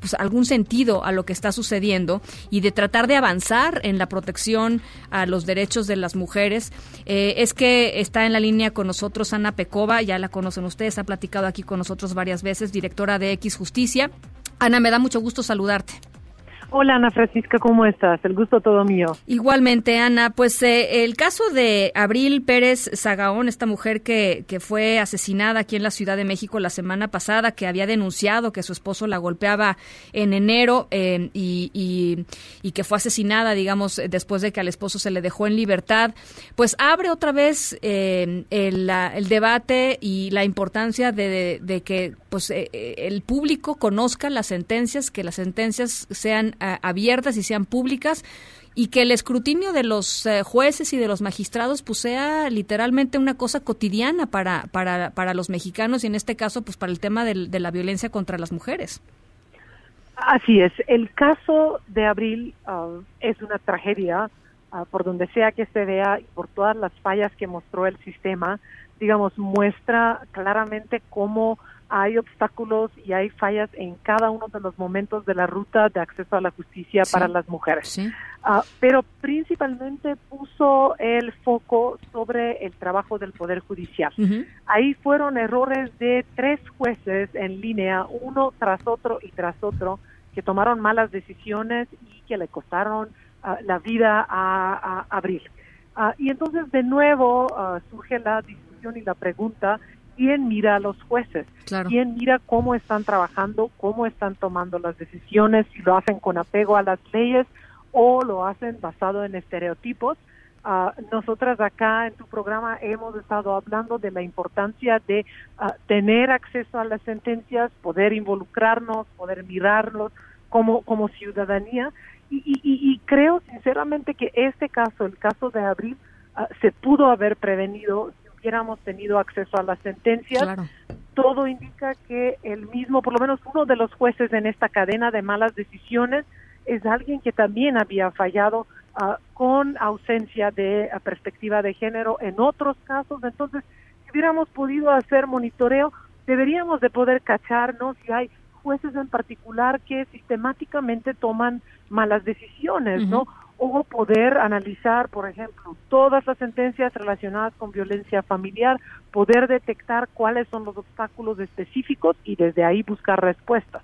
pues, algún sentido a lo que está sucediendo y de tratar de avanzar en la protección a los derechos de las mujeres. Eh, es que está en la línea con nosotros Ana Pecova, ya la conocen ustedes, ha platicado aquí con nosotros varias veces, directora de X Justicia. Ana, me da mucho gusto saludarte. Hola Ana Francisca, ¿cómo estás? El gusto todo mío. Igualmente, Ana, pues eh, el caso de Abril Pérez Zagaón, esta mujer que, que fue asesinada aquí en la Ciudad de México la semana pasada, que había denunciado que su esposo la golpeaba en enero eh, y, y, que fue asesinada, digamos, después de que al esposo se le dejó en libertad, pues abre otra vez eh, el, debate y la importancia de, de que pues el público conozca las sentencias, que las sentencias sean abiertas y sean públicas y que el escrutinio de los eh, jueces y de los magistrados pues sea literalmente una cosa cotidiana para, para, para los mexicanos y en este caso pues para el tema de la violencia contra las mujeres. Así es, el caso de Abril uh, es una tragedia uh, por donde sea que se vea y por todas las fallas que mostró el sistema, digamos, muestra claramente cómo hay obstáculos y hay fallas en cada uno de los momentos de la ruta de acceso a la justicia para las mujeres. Ah, pero principalmente puso el foco sobre el trabajo del Poder Judicial. Ahí fueron errores de tres jueces en línea, uno tras otro y tras otro, que tomaron malas decisiones y que le costaron ah, la vida a, Abril. Ah, y entonces de nuevo surge la discusión y la pregunta quién mira a los jueces, quién mira cómo están trabajando, cómo están tomando las decisiones, si lo hacen con apego a las leyes o lo hacen basado en estereotipos. Uh, nosotras acá en tu programa hemos estado hablando de la importancia de ah, tener acceso a las sentencias, poder involucrarnos, poder mirarlos como, como ciudadanía. Y, y, y creo sinceramente que este caso, el caso de Abril, ah, se pudo haber prevenido hubiéramos tenido acceso a las sentencias. Todo indica que el mismo, por lo menos uno de los jueces en esta cadena de malas decisiones, es alguien que también había fallado ah, con ausencia de ah, perspectiva de género en otros casos. Entonces, si hubiéramos podido hacer monitoreo, deberíamos de poder cacharnos si hay jueces en particular que sistemáticamente toman malas decisiones, ¿no? O poder analizar, por ejemplo, todas las sentencias relacionadas con violencia familiar, poder detectar cuáles son los obstáculos específicos y desde ahí buscar respuestas.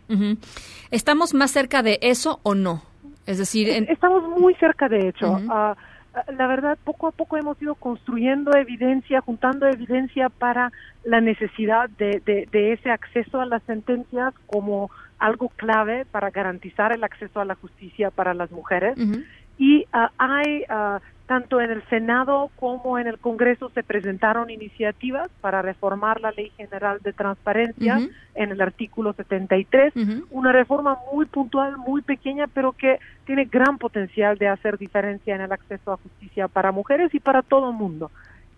¿Estamos más cerca de eso o no? Es decir, estamos muy cerca de hecho. Ah, la verdad, poco a poco hemos ido construyendo evidencia, juntando evidencia para la necesidad de, de ese acceso a las sentencias como algo clave para garantizar el acceso a la justicia para las mujeres y ah, hay ah, tanto en el Senado como en el Congreso se presentaron iniciativas para reformar la Ley General de Transparencia en el artículo 73, una reforma muy puntual, muy pequeña, pero que tiene gran potencial de hacer diferencia en el acceso a justicia para mujeres y para todo el mundo.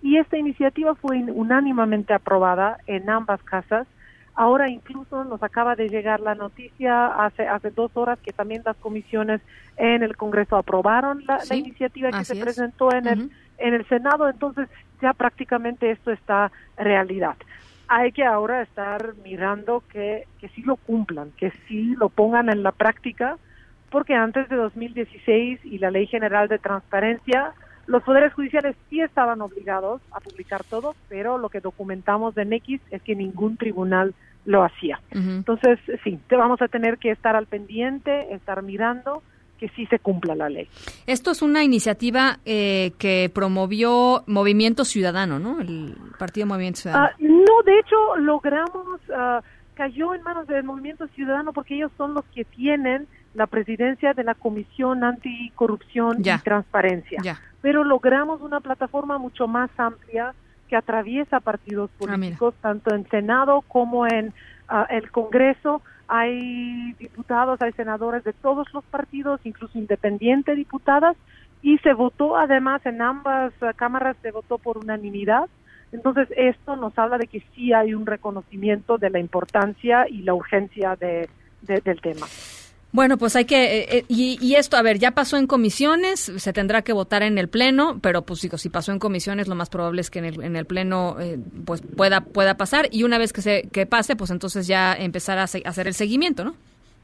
Y esta iniciativa fue unánimemente aprobada en ambas casas Ahora incluso nos acaba de llegar la noticia hace hace dos horas que también las comisiones en el Congreso aprobaron la, iniciativa que se presentó en el en el Senado. Entonces ya prácticamente esto está realidad. Hay que ahora estar mirando que que sí lo cumplan, que sí lo pongan en la práctica, porque antes de 2016 y la Ley General de Transparencia los poderes judiciales sí estaban obligados a publicar todo, pero lo que documentamos de X es que ningún tribunal lo hacía. Entonces, sí, te vamos a tener que estar al pendiente, estar mirando que sí se cumpla la ley. Esto es una iniciativa eh, que promovió Movimiento Ciudadano, ¿no? El Partido Movimiento Ciudadano. Ah, no, de hecho, logramos, uh, cayó en manos del Movimiento Ciudadano porque ellos son los que tienen la presidencia de la Comisión Anticorrupción y Transparencia. Pero logramos una plataforma mucho más amplia que atraviesa partidos políticos, tanto en Senado como en ah, el Congreso. Hay diputados, hay senadores de todos los partidos, incluso independientes diputadas, y se votó además en ambas ah, cámaras, se votó por unanimidad. Entonces, esto nos habla de que sí hay un reconocimiento de la importancia y la urgencia de, del tema. Bueno, pues hay que, eh, eh, y, esto, a ver, ya pasó en comisiones, se tendrá que votar en el Pleno, pero pues digo, si pasó en comisiones, lo más probable es que en el, en el Pleno eh, pues pueda, pueda pasar, y una vez que, se, que pase, pues entonces ya empezar a, hacer el seguimiento, ¿no?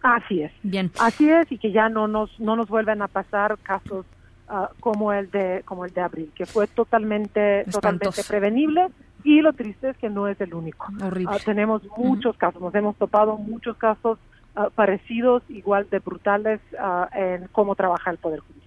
Así es. Bien. Así es, y que ya no nos, no nos vuelvan a pasar casos ah, como el de como el de abril, que fue totalmente, totalmente prevenible, y lo triste es que no es el único. Horrible. Ah, tenemos muchos casos, nos hemos topado muchos casos parecidos, igual de brutales ah, en cómo trabaja el Poder Judicial.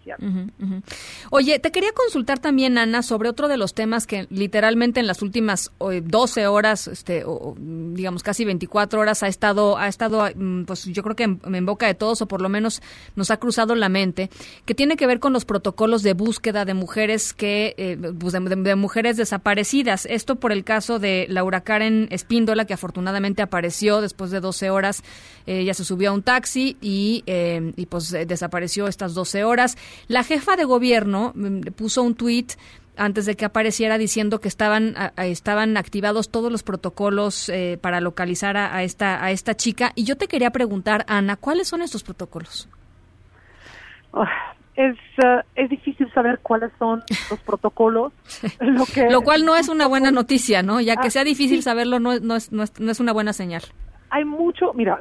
Oye, te quería consultar también, Ana, sobre otro de los temas que literalmente en las últimas 12 horas, este, o, digamos casi 24 horas, ha estado, ha estado mm, pues yo creo que en, boca de todos, o por lo menos nos ha cruzado la mente, que tiene que ver con los protocolos de búsqueda de mujeres que, eh, pues, de, mujeres desaparecidas. Esto por el caso de Laura Karen Espíndola, que afortunadamente apareció después de 12 horas. Eh, ya se subió a un taxi y, eh, y pues desapareció estas 12 horas. La jefa de gobierno mm, puso un tuit antes de que apareciera diciendo que estaban estaban activados todos los protocolos eh, para localizar a, esta a esta chica. Y yo te quería preguntar Ana cuáles son estos protocolos ah, es, es difícil saber cuáles son los protocolos. Lo, que, lo cual no es una buena noticia no ya que ah, sea difícil saberlo no, no, es, no es una buena señal. Hay mucho, mira,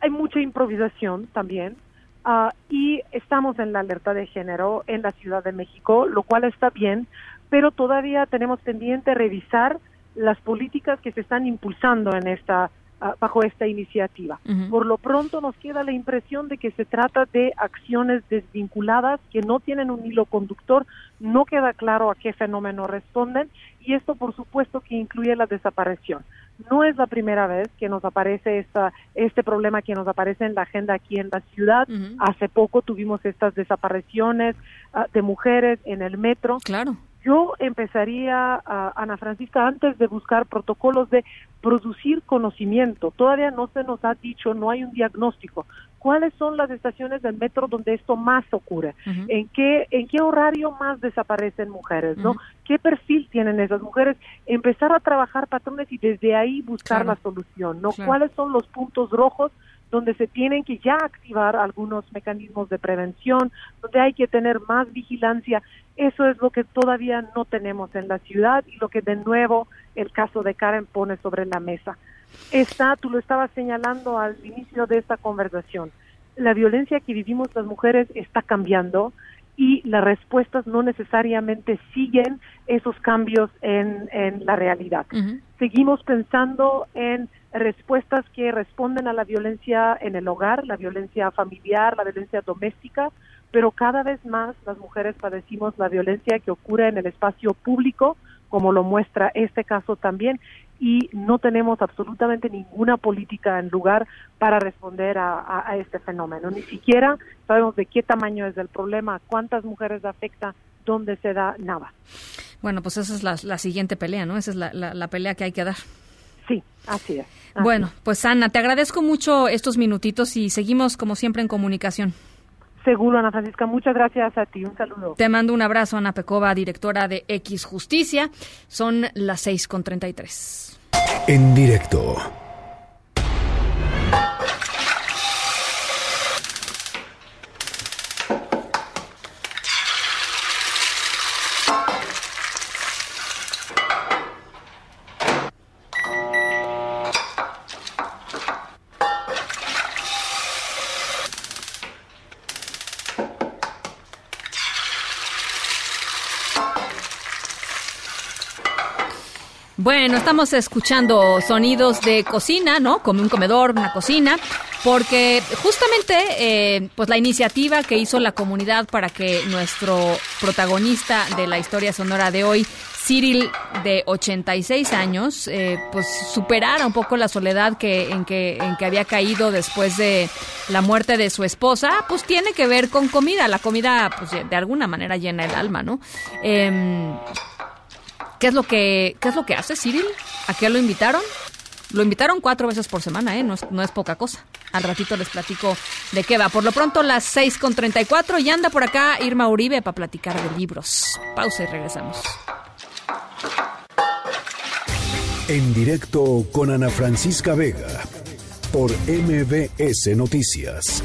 hay mucha improvisación también. Uh, y estamos en la alerta de género en la Ciudad de México, lo cual está bien, pero todavía tenemos pendiente revisar las políticas que se están impulsando en esta uh, bajo esta iniciativa. Por lo pronto nos queda la impresión de que se trata de acciones desvinculadas que no tienen un hilo conductor, no queda claro a qué fenómeno responden y esto por supuesto que incluye la desaparición. No es la primera vez que nos aparece esta, este problema que nos aparece en la agenda aquí en la ciudad. Hace poco tuvimos estas desapariciones ah, de mujeres en el metro. Claro. Yo empezaría, uh, Ana Francisca, antes de buscar protocolos de producir conocimiento. Todavía no se nos ha dicho, no hay un diagnóstico. ¿Cuáles son las estaciones del metro donde esto más ocurre? ¿En qué en qué horario más desaparecen mujeres, no? ¿Qué perfil tienen esas mujeres? Empezar a trabajar patrones y desde ahí buscar la solución, ¿no? ¿Cuáles son los puntos rojos donde se tienen que ya activar algunos mecanismos de prevención, donde hay que tener más vigilancia? Eso es lo que todavía no tenemos en la ciudad y lo que de nuevo el caso de Karen pone sobre la mesa. Está, tú lo estabas señalando al inicio de esta conversación, la violencia que vivimos las mujeres está cambiando y las respuestas no necesariamente siguen esos cambios en, en la realidad. Seguimos pensando en respuestas que responden a la violencia en el hogar, la violencia familiar, la violencia doméstica, pero cada vez más las mujeres padecimos la violencia que ocurre en el espacio público, como lo muestra este caso también, y no tenemos absolutamente ninguna política en lugar para responder a, este fenómeno. Ni siquiera sabemos de qué tamaño es el problema, cuántas mujeres afecta, dónde se da, nada. Bueno, pues esa es la, siguiente pelea, ¿no? Esa es la, pelea que hay que dar. Sí, así es. bueno, pues Ana, te agradezco mucho estos minutitos y seguimos como siempre en comunicación. Seguro, Ana Francisca. Muchas gracias a ti. Un saludo. Te mando un abrazo, Ana Pecova, directora de X Justicia. Son las 6.33. En directo. Bueno, estamos escuchando sonidos de cocina, ¿no? Como un comedor, una cocina, porque justamente, eh, pues la iniciativa que hizo la comunidad para que nuestro protagonista de la historia sonora de hoy, Cyril, de 86 años, eh, pues superara un poco la soledad que en que había caído después de la muerte de su esposa, pues tiene que ver con comida. La comida, pues de alguna manera llena el alma, ¿no? Eh, ¿Qué es lo que, qué es lo que hace Cyril? ¿A qué lo invitaron? Lo invitaron cuatro veces por semana, ¿eh? No es, no es poca cosa. Al ratito les platico de qué va. Por lo pronto, las 6 con 34 y anda por acá Irma Uribe para platicar de libros. Pausa y regresamos. En directo con Ana Francisca Vega por MBS Noticias.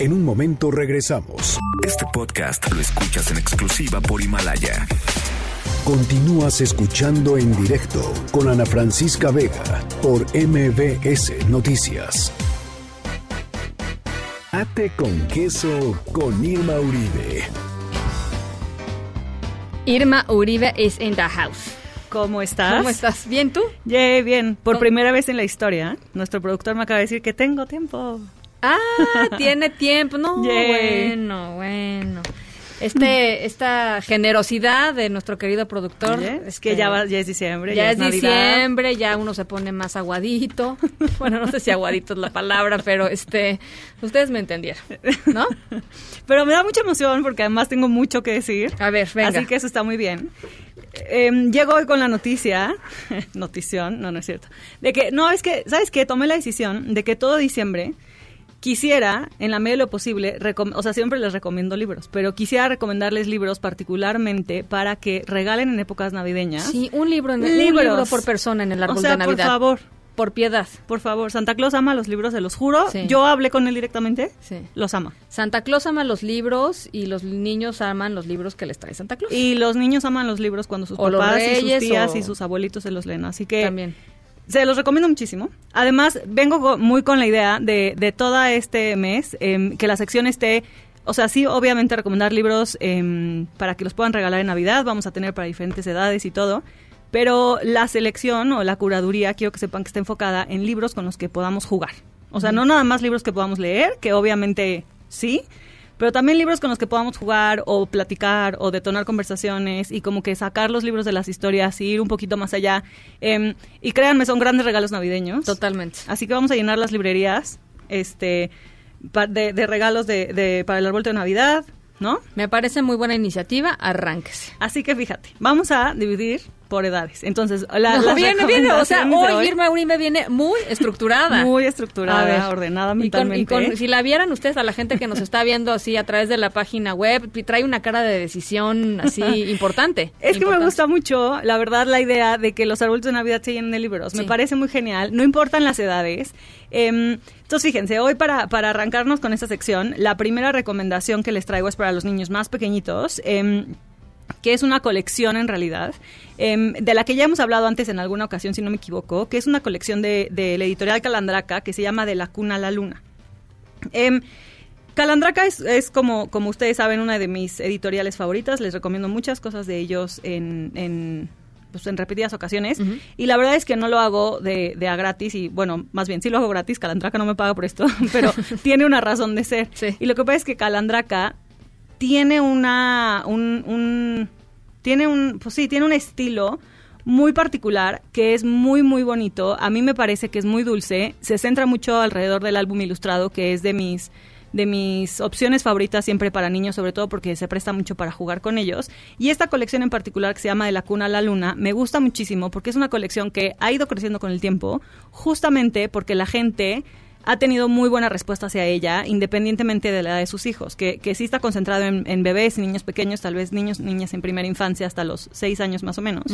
En un momento regresamos. Este podcast lo escuchas en exclusiva por Himalaya. Continúas escuchando en directo con Ana Francisca Vega por MBS Noticias. Ate con queso con Irma Uribe. Irma Uribe is in the house. ¿Cómo estás? ¿Cómo estás? ¿Bien tú? Yeah, bien. Por primera vez en la historia, nuestro productor me acaba de decir que tengo tiempo. Ah, tiene tiempo. No, Yay. bueno, bueno. Este, esta generosidad de nuestro querido productor. Oye, es este, que ya, va- ya es diciembre, Ya, ya, es, diciembre, ya uno se pone más aguadito. Bueno, no sé si aguadito es la palabra, pero este, ustedes me entendieron, ¿no? Pero me da mucha emoción porque además tengo mucho que decir. A ver, venga. Así que eso está muy bien. Em, llego hoy con la noticia, notición, no, no es cierto, de que, no, es que, ¿sabes qué? Tomé la decisión de que todo diciembre quisiera, en la medida de lo posible, o sea, siempre les recomiendo libros, pero quisiera recomendarles libros particularmente para que regalen en épocas navideñas. Sí, un libro, en, un Libros. libro por persona en el árbol o sea, de Navidad. por favor. Por piedad. Por favor, Santa Claus ama los libros, se los juro. Sí. Yo hablé con él directamente. Sí. Los ama. Santa Claus ama los libros y los niños aman los libros que les trae Santa Claus. Y los niños aman los libros cuando sus O papás y sus tías o- y sus abuelitos se los leen. Así que También. Se los recomiendo muchísimo. Además, vengo muy con la idea de, de todo este mes em, que la sección esté... O sea, sí, obviamente recomendar libros em, para que los puedan regalar en Navidad. Vamos a tener para diferentes edades y todo. Pero la selección o la curaduría, quiero que sepan que está enfocada en libros con los que podamos jugar. O sea, no nada más libros que podamos leer, que obviamente sí, pero también libros con los que podamos jugar o platicar o detonar conversaciones y como que sacar los libros de las historias y ir un poquito más allá. Em, y créanme, son grandes regalos navideños. Totalmente. Así que vamos a llenar las librerías este, de, de regalos de, de- para el árbol de Navidad, ¿no? Me parece muy buena iniciativa, arránquese. Así que fíjate, vamos a dividir por edades. Entonces, la, No, viene, viene, o sea, hoy Irma Uribe viene muy estructurada. Muy estructurada, ver. ordenada Y con- mentalmente. y con- si la vieran ustedes a la gente que nos está viendo así a través de la página web, trae una cara de decisión así importante. Es que me gusta mucho, la verdad, la idea de que los árboles de Navidad se llenen de libros. Me parece muy genial. No importan las edades. Em, entonces, fíjense, hoy para, para arrancarnos con esta sección, la primera recomendación que les traigo es para los niños más pequeñitos. em, que es una colección en realidad, em, de la que ya hemos hablado antes en alguna ocasión, si no me equivoco, que es una colección de, de la editorial Calandraca que se llama De la Cuna a la Luna. Em, Calandraca es, es como, como ustedes saben, una de mis editoriales favoritas. Les recomiendo muchas cosas de ellos en, en, pues, en repetidas ocasiones. Y la verdad es que no lo hago de, de a gratis. Y bueno, más bien sí lo hago gratis. Calandraca no me paga por esto, pero tiene una razón de ser. Y lo que pasa es que Calandraca tiene una. Un, un- tiene un. Pues sí, tiene un estilo muy particular que es muy muy bonito a mí me parece que es muy dulce se centra mucho alrededor del álbum ilustrado que es de mis de mis opciones favoritas siempre para niños, sobre todo porque se presta mucho para jugar con ellos. Y esta colección en particular que se llama De la cuna a la luna me gusta muchísimo porque es una colección que ha ido creciendo con el tiempo, justamente porque la gente ha tenido muy buena respuesta hacia ella, independientemente de la edad de sus hijos, que, que sí está concentrado en, en bebés y niños pequeños, tal vez niños, niñas en primera infancia hasta los seis años más o menos.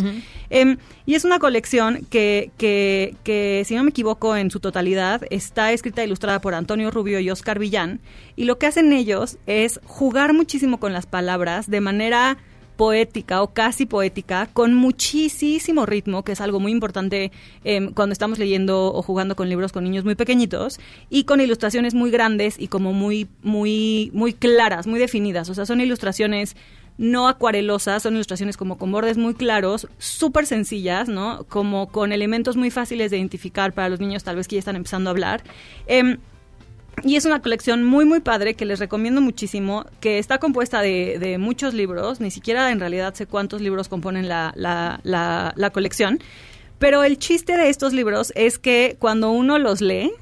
Em, y es una colección que, que, que, si no me equivoco, en su totalidad está escrita e ilustrada por Antonio Rubio y Oscar Villán. Y lo que hacen ellos es jugar muchísimo con las palabras de manera poética o casi poética, con muchísimo ritmo, que es algo muy importante em, cuando estamos leyendo o jugando con libros con niños muy pequeñitos, y con ilustraciones muy grandes y como muy, muy, muy claras, muy definidas. O sea, son ilustraciones no acuarelosas, son ilustraciones como con bordes muy claros, súper sencillas, ¿no? Como con elementos muy fáciles de identificar para los niños tal vez que ya están empezando a hablar. Em, y es una colección muy, muy padre que les recomiendo muchísimo, que está compuesta de, de muchos libros, ni siquiera en realidad sé cuántos libros componen la, la, la, la colección, pero el chiste de estos libros es que cuando uno los lee,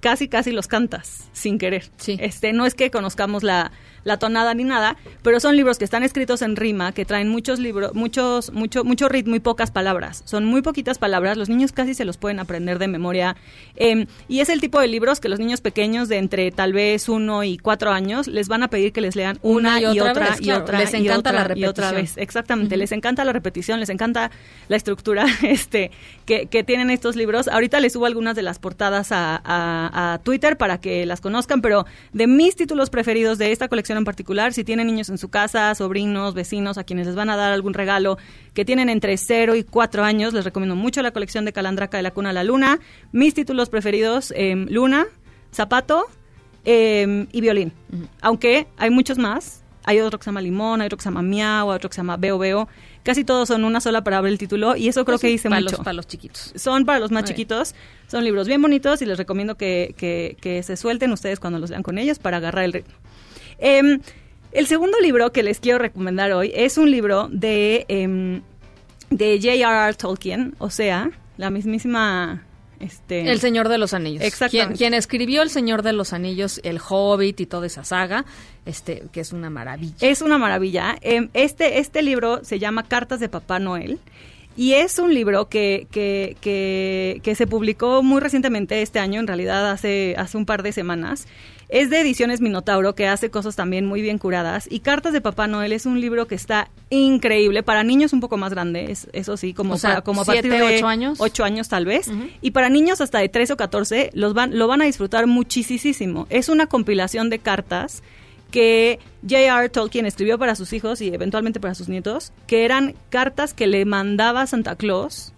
casi, casi los cantas sin querer. Este, no es que conozcamos la, la tonada ni nada, pero son libros que están escritos en rima, que traen muchos libros, muchos, mucho, mucho ritmo y pocas palabras. Son muy poquitas palabras, los niños casi se los pueden aprender de memoria. Em, y es el tipo de libros que los niños pequeños de entre tal vez uno y cuatro años les van a pedir que les lean una, y, otra, y otra les y encanta otra, la y otra repetición. vez. Exactamente, les encanta la repetición, les encanta la estructura este que, que tienen estos libros. Ahorita les subo algunas de las portadas a, a- a Twitter para que las conozcan, pero de mis títulos preferidos de esta colección en particular, si tienen niños en su casa, sobrinos, vecinos, a quienes les van a dar algún regalo, que tienen entre 0 y 4 años, les recomiendo mucho la colección de Calandraca de la Cuna a la Luna. Mis títulos preferidos, em, Luna, Zapato em, y Violín. Aunque hay muchos más. Hay otro que se llama Limón, hay otro que se llama Miau, hay otro que se llama Veo Veo. Casi todos son una sola palabra el título y eso creo Pues que dice para mucho. los- para los chiquitos. Son para los más chiquitos. Son libros bien bonitos y les recomiendo que, que- que se suelten ustedes cuando los lean con ellos para agarrar el ritmo. Em, el segundo libro que les quiero recomendar hoy es un libro de, em, de J.R.R. Tolkien, o sea, la mismísima... Este, El Señor de los Anillos. Exactamente. Quien, quien escribió El Señor de los Anillos, El Hobbit y toda esa saga, este, que es una maravilla. Es una maravilla. Em, Este, este libro se llama Cartas de Papá Noel. Y es un libro que, que, que, que se publicó muy recientemente este año, en realidad hace, hace un par de semanas. Es de Ediciones Minotauro, que hace cosas también muy bien curadas. Y Cartas de Papá Noel es un libro que está increíble. Para niños un poco más grandes, eso sí, como, O sea, para- como a partir de ocho años. 8 años tal vez. Y para niños hasta de 13 o 14 los van, lo van a disfrutar muchísimo. Es una compilación de cartas que J.R. Tolkien escribió para sus hijos y eventualmente para sus nietos, que eran cartas que le mandaba Santa Claus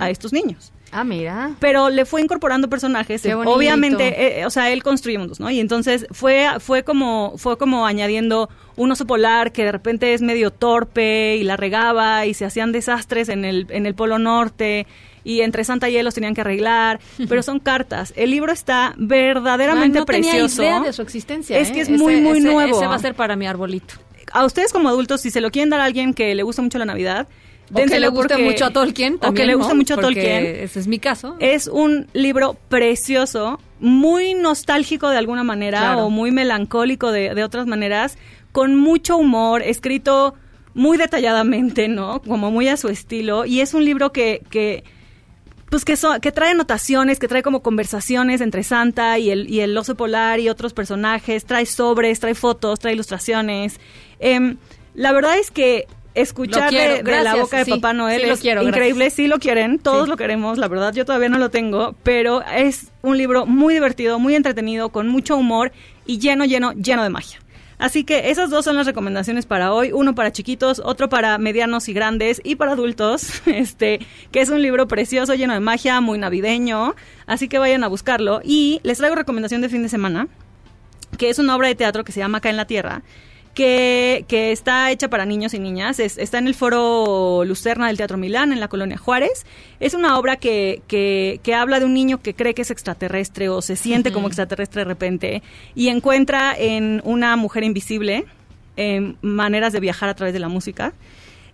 a estos niños. Ah, mira. Pero le fue incorporando personajes. Qué bonito. Obviamente, eh, o sea, él construye mundos, ¿no? Y entonces fue, fue como, fue como añadiendo un oso polar que de repente es medio torpe y la regaba y se hacían desastres en el, en el polo norte y entre Santa y él los tenían que arreglar, pero son cartas. El libro está verdaderamente Ay, no tenía precioso. idea de su existencia. Es ¿eh? que es Ese- muy, muy ese- nuevo. Ese va a ser para mi arbolito. A ustedes como adultos, si se lo quieren dar a alguien que le gusta mucho la Navidad, O que le guste mucho a Tolkien o que también, le ¿no? guste mucho a Porque Tolkien. Ese es mi caso. Es un libro precioso, muy nostálgico de alguna manera Claro. o muy melancólico de, de otras maneras, con mucho humor, escrito muy detalladamente, ¿no? Como muy a su estilo. Y es un libro que, que pues que, so- que trae anotaciones, que trae como conversaciones entre Santa y el, y el oso polar y otros personajes, trae sobres, trae fotos, trae ilustraciones. Em, la verdad es que escuchar de, de la boca de sí, Papá Noel sí lo es quiero, increíble, gracias. sí lo quieren, todos Sí. lo queremos, la verdad yo todavía no lo tengo, pero es un libro muy divertido, muy entretenido, con mucho humor y lleno, lleno, lleno de magia. Así que esas dos son las recomendaciones para hoy, uno para chiquitos, otro para medianos y grandes y para adultos, este, que es un libro precioso, lleno de magia, muy navideño, así que vayan a buscarlo. Y les traigo recomendación de fin de semana, que es una obra de teatro que se llama Acá en la Tierra, que, que está hecha para niños y niñas. Es- está en el foro Lucerna del Teatro Milán, en la colonia Juárez. Es una obra que, que, que habla de un niño que cree que es extraterrestre o se siente como extraterrestre de repente y encuentra en una mujer invisible em, maneras de viajar a través de la música.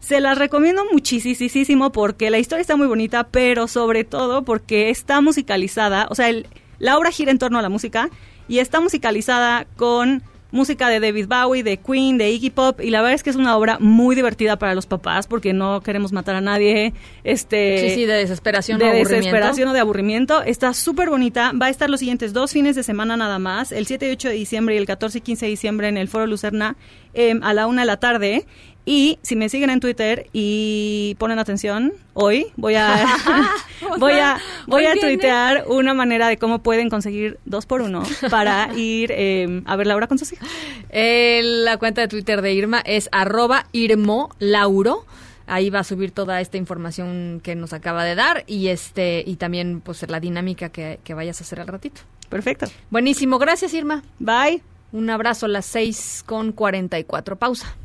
Se las recomiendo muchísimo porque la historia está muy bonita, pero sobre todo porque está musicalizada, o sea, el- la obra gira en torno a la música y está musicalizada con música de David Bowie, de Queen, de Iggy Pop y la verdad es que es una obra muy divertida para los papás porque no queremos matar a nadie, este Sí, sí, de desesperación de o aburrimiento. desesperación o de aburrimiento. Está súper bonita. Va a estar los siguientes dos fines de semana nada más, el 7 y 8 de diciembre y el 14 y 15 de diciembre en el Foro Lucerna em, a la una de la tarde. Y si me siguen en Twitter y ponen atención, hoy voy a voy a voy a viene. tuitear una manera de cómo pueden conseguir dos por uno para ir em, a ver la obra con sus hijos. Eh, la cuenta de Twitter de Irma es arroba Irmo Lauro. Ahí va a subir toda esta información que nos acaba de dar y este y también pues la dinámica que, que vayas a hacer al ratito. Perfecto. Buenísimo, gracias Irma. Bye. Un abrazo a las 6 con 44. Pausa.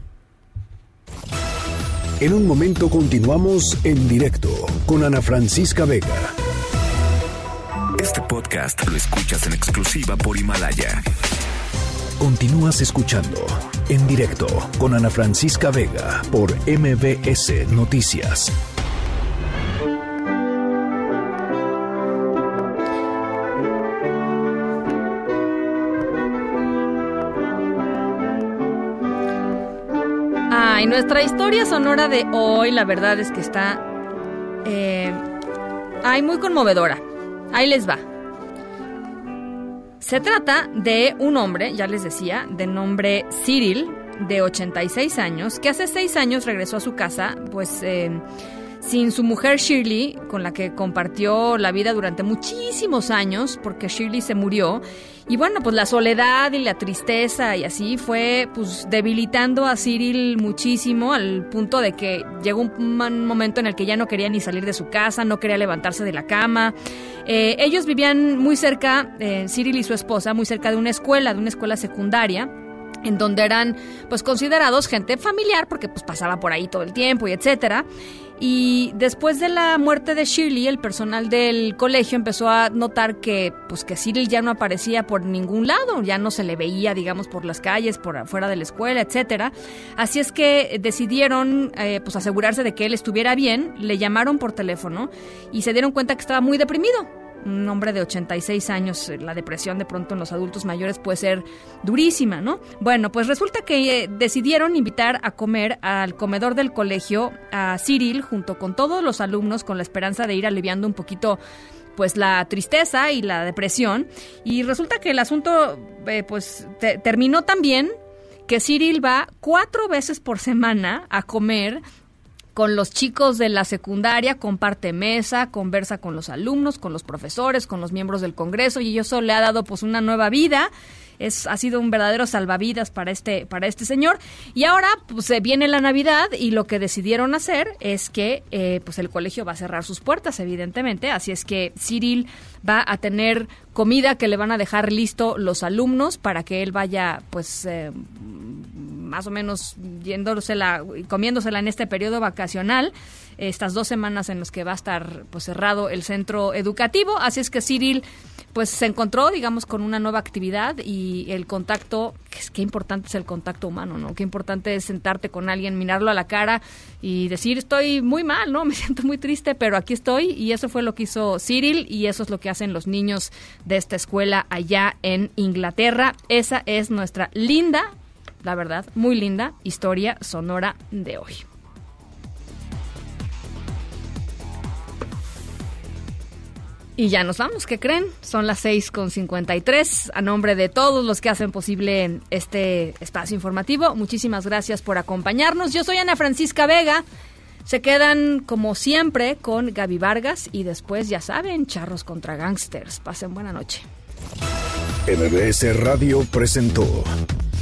En un momento continuamos en directo con Ana Francisca Vega. Este podcast lo escuchas en exclusiva por Himalaya. Continúas escuchando en directo con Ana Francisca Vega por MBS Noticias. Y nuestra historia sonora de hoy, la verdad es que está... Eh, ay, muy conmovedora. Ahí les va. Se trata de un hombre, ya les decía, de nombre Cyril, de 86 años, que hace seis años regresó a su casa, pues... Eh, sin su mujer Shirley, con la que compartió la vida durante muchísimos años, porque Shirley se murió. Y bueno, pues la soledad y la tristeza y así fue pues debilitando a Cyril muchísimo al punto de que llegó un momento en el que ya no quería ni salir de su casa, no quería levantarse de la cama. Eh, ellos vivían muy cerca, eh, Cyril y su esposa, muy cerca de una escuela, de una escuela secundaria en donde eran pues considerados gente familiar porque pues pasaba por ahí todo el tiempo y etcétera. Y después de la muerte de Shirley, el personal del colegio empezó a notar que pues que Cyril ya no aparecía por ningún lado, ya no se le veía, digamos, por las calles, por afuera de la escuela, etcétera. Así es que decidieron eh, pues asegurarse de que él estuviera bien, le llamaron por teléfono y se dieron cuenta que estaba muy deprimido un hombre de 86 años, eh, la depresión de pronto en los adultos mayores puede ser durísima, ¿no? Bueno, pues resulta que eh, decidieron invitar a comer al comedor del colegio a Cyril junto con todos los alumnos con la esperanza de ir aliviando un poquito pues la tristeza y la depresión y resulta que el asunto eh, pues terminó también que Cyril va cuatro veces por semana a comer con los chicos de la secundaria, comparte mesa, conversa con los alumnos, con los profesores, con los miembros del Congreso y eso le ha dado pues una nueva vida. Es, ha sido un verdadero salvavidas para este, para este señor. Y ahora pues, viene la Navidad y lo que decidieron hacer es que eh, pues el colegio va a cerrar sus puertas, evidentemente. Así es que Cyril va a tener comida que le van a dejar listo los alumnos para que él vaya pues eh, más o menos yéndosela, comiéndosela en este periodo vacacional, estas dos semanas en las que va a estar pues cerrado el centro educativo. Así es que Cyril pues se encontró, digamos, con una nueva actividad y el contacto, qué importante es el contacto humano, ¿no? Qué importante es sentarte con alguien, mirarlo a la cara y decir, estoy muy mal, ¿no? Me siento muy triste, pero aquí estoy y eso fue lo que hizo Cyril y eso es lo que hacen los niños de esta escuela allá en Inglaterra. Esa es nuestra linda la verdad, muy linda historia sonora de hoy. Y ya nos vamos, ¿qué creen? Son las 6.53. A nombre de todos los que hacen posible este espacio informativo, muchísimas gracias por acompañarnos. Yo soy Ana Francisca Vega. Se quedan, como siempre, con Gaby Vargas y después, ya saben, charros contra gangsters. Pasen buena noche. MBS Radio presentó